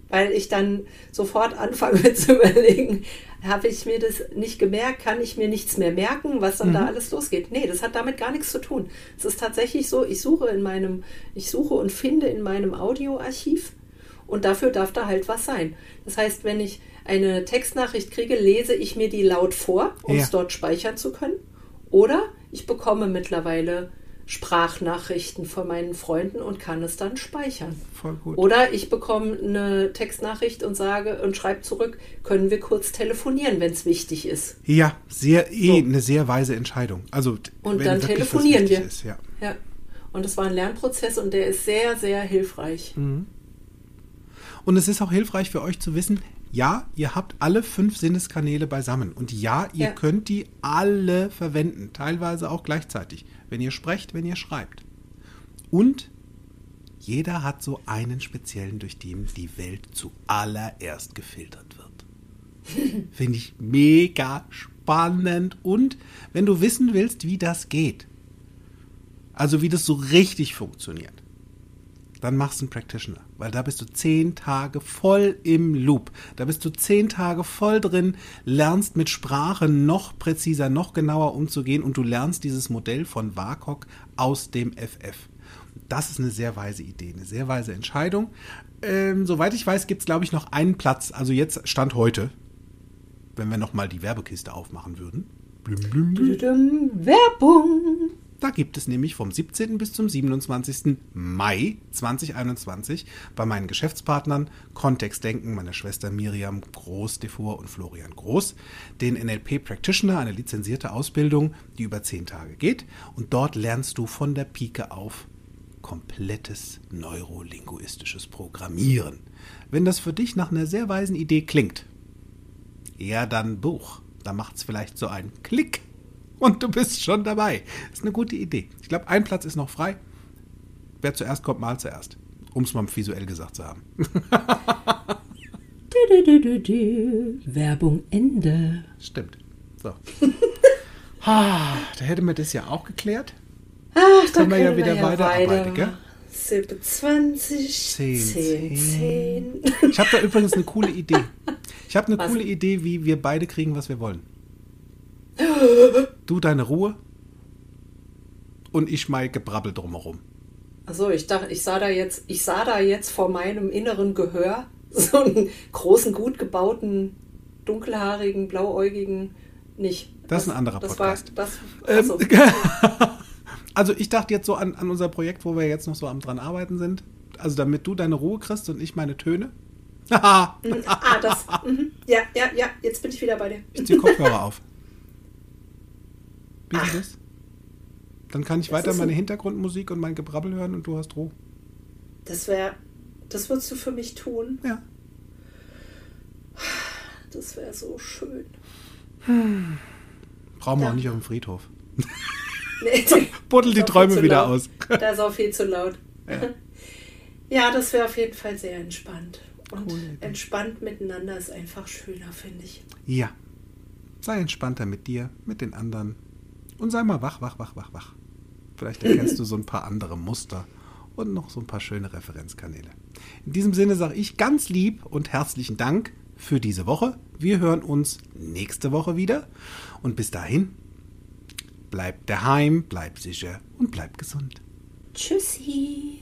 Weil ich dann sofort anfange zu überlegen, habe ich mir das nicht gemerkt, kann ich mir nichts mehr merken, was dann da alles losgeht. Nee, das hat damit gar nichts zu tun. Es ist tatsächlich so, ich suche in meinem, ich suche und finde in meinem Audioarchiv und dafür darf da halt was sein. Das heißt, wenn ich eine Textnachricht kriege, lese ich mir die laut vor, um Ja. es dort speichern zu können. Oder ich bekomme mittlerweile Sprachnachrichten von meinen Freunden und kann es dann speichern. Voll gut. Oder ich bekomme eine Textnachricht und sage und schreibe zurück, können wir kurz telefonieren, wenn es wichtig ist. Ja, sehr, eh, So. eine sehr weise Entscheidung. Also, Und wenn dann telefonieren wir. Ist, ja. Ja. Und es war ein Lernprozess und der ist sehr, sehr hilfreich. Mhm. Und es ist auch hilfreich für euch zu wissen, ja, ihr habt alle fünf Sinneskanäle beisammen. Und ja, ihr Ja. könnt die alle verwenden, teilweise auch gleichzeitig, wenn ihr sprecht, wenn ihr schreibt. Und jeder hat so einen speziellen, durch den die Welt zuallererst gefiltert wird. Finde ich mega spannend. Und wenn du wissen willst, wie das geht, also wie das so richtig funktioniert, dann machst du einen Practitioner, weil da bist du zehn Tage voll im Loop. Da bist du zehn Tage voll drin, lernst mit Sprache noch präziser, noch genauer umzugehen und du lernst dieses Modell von WAKOK aus dem FF. Das ist eine sehr weise Idee, eine sehr weise Entscheidung. Ähm, soweit ich weiß, gibt es, glaube ich, noch einen Platz. Also jetzt Stand heute, wenn wir nochmal die Werbekiste aufmachen würden. Blüm, blüm, blüm. Werbung. Da gibt es nämlich vom 17. bis zum 27. Mai 2021 bei meinen Geschäftspartnern Kontext Denken, meiner Schwester Miriam Groß-Devor und Florian Groß, den NLP Practitioner, eine lizenzierte Ausbildung, die über zehn Tage geht. Und dort lernst du von der Pike auf komplettes neurolinguistisches Programmieren. Wenn das für dich nach einer sehr weisen Idee klingt, ja, dann Buch. Da macht es vielleicht so einen Klick und du bist schon dabei. Ist eine gute Idee. Ich glaube, ein Platz ist noch frei. Wer zuerst kommt, mal zuerst. Um es mal visuell gesagt zu haben. Du, du, du. Werbung Ende. Stimmt. So. Ah, da hätten wir das ja auch geklärt. Ach, da können wir ja wieder weiterarbeiten, gell? 20, 10, 10, 10. Ich habe da übrigens eine coole Idee. Ich habe eine coole Idee, wie wir beide kriegen, was wir wollen. Du deine Ruhe und ich mein Gebrabbel drumherum. Achso, ich dachte, ich sah da jetzt, ich sah da jetzt vor meinem inneren Gehör so einen großen, gut gebauten, dunkelhaarigen, blauäugigen, nicht. Das ist ein anderer das Podcast. War, das, Ähm, achso. Also ich dachte jetzt so an, an unser Projekt, wo wir jetzt noch so am dran arbeiten sind. Also damit du deine Ruhe kriegst und ich meine Töne. Ah, das. Mhm. Ja, ja, ja, jetzt bin ich wieder bei dir. ich zieh Kopfhörer auf. Das? Dann kann ich Das weiter meine ein- Hintergrundmusik und mein Gebrabbel hören und du hast Ruhe. Das wäre. Das würdest du für mich tun. Ja. Das wäre so schön. Brauchen wir Ja. auch nicht auf dem Friedhof. Nee, Buddel die Träume wieder laut. aus. Da ist auch viel zu laut. Ja. Ja, das wäre auf jeden Fall sehr entspannt. Und Idee. entspannt miteinander ist einfach schöner, finde ich. Ja. Sei entspannter mit dir, mit den anderen. Und sei mal wach, wach, wach, wach, wach. Vielleicht erkennst du so ein paar andere Muster und noch so ein paar schöne Referenzkanäle. In diesem Sinne sage ich ganz lieb und herzlichen Dank für diese Woche. Wir hören uns nächste Woche wieder. Und bis dahin, bleibt daheim, bleibt sicher und bleibt gesund. Tschüssi.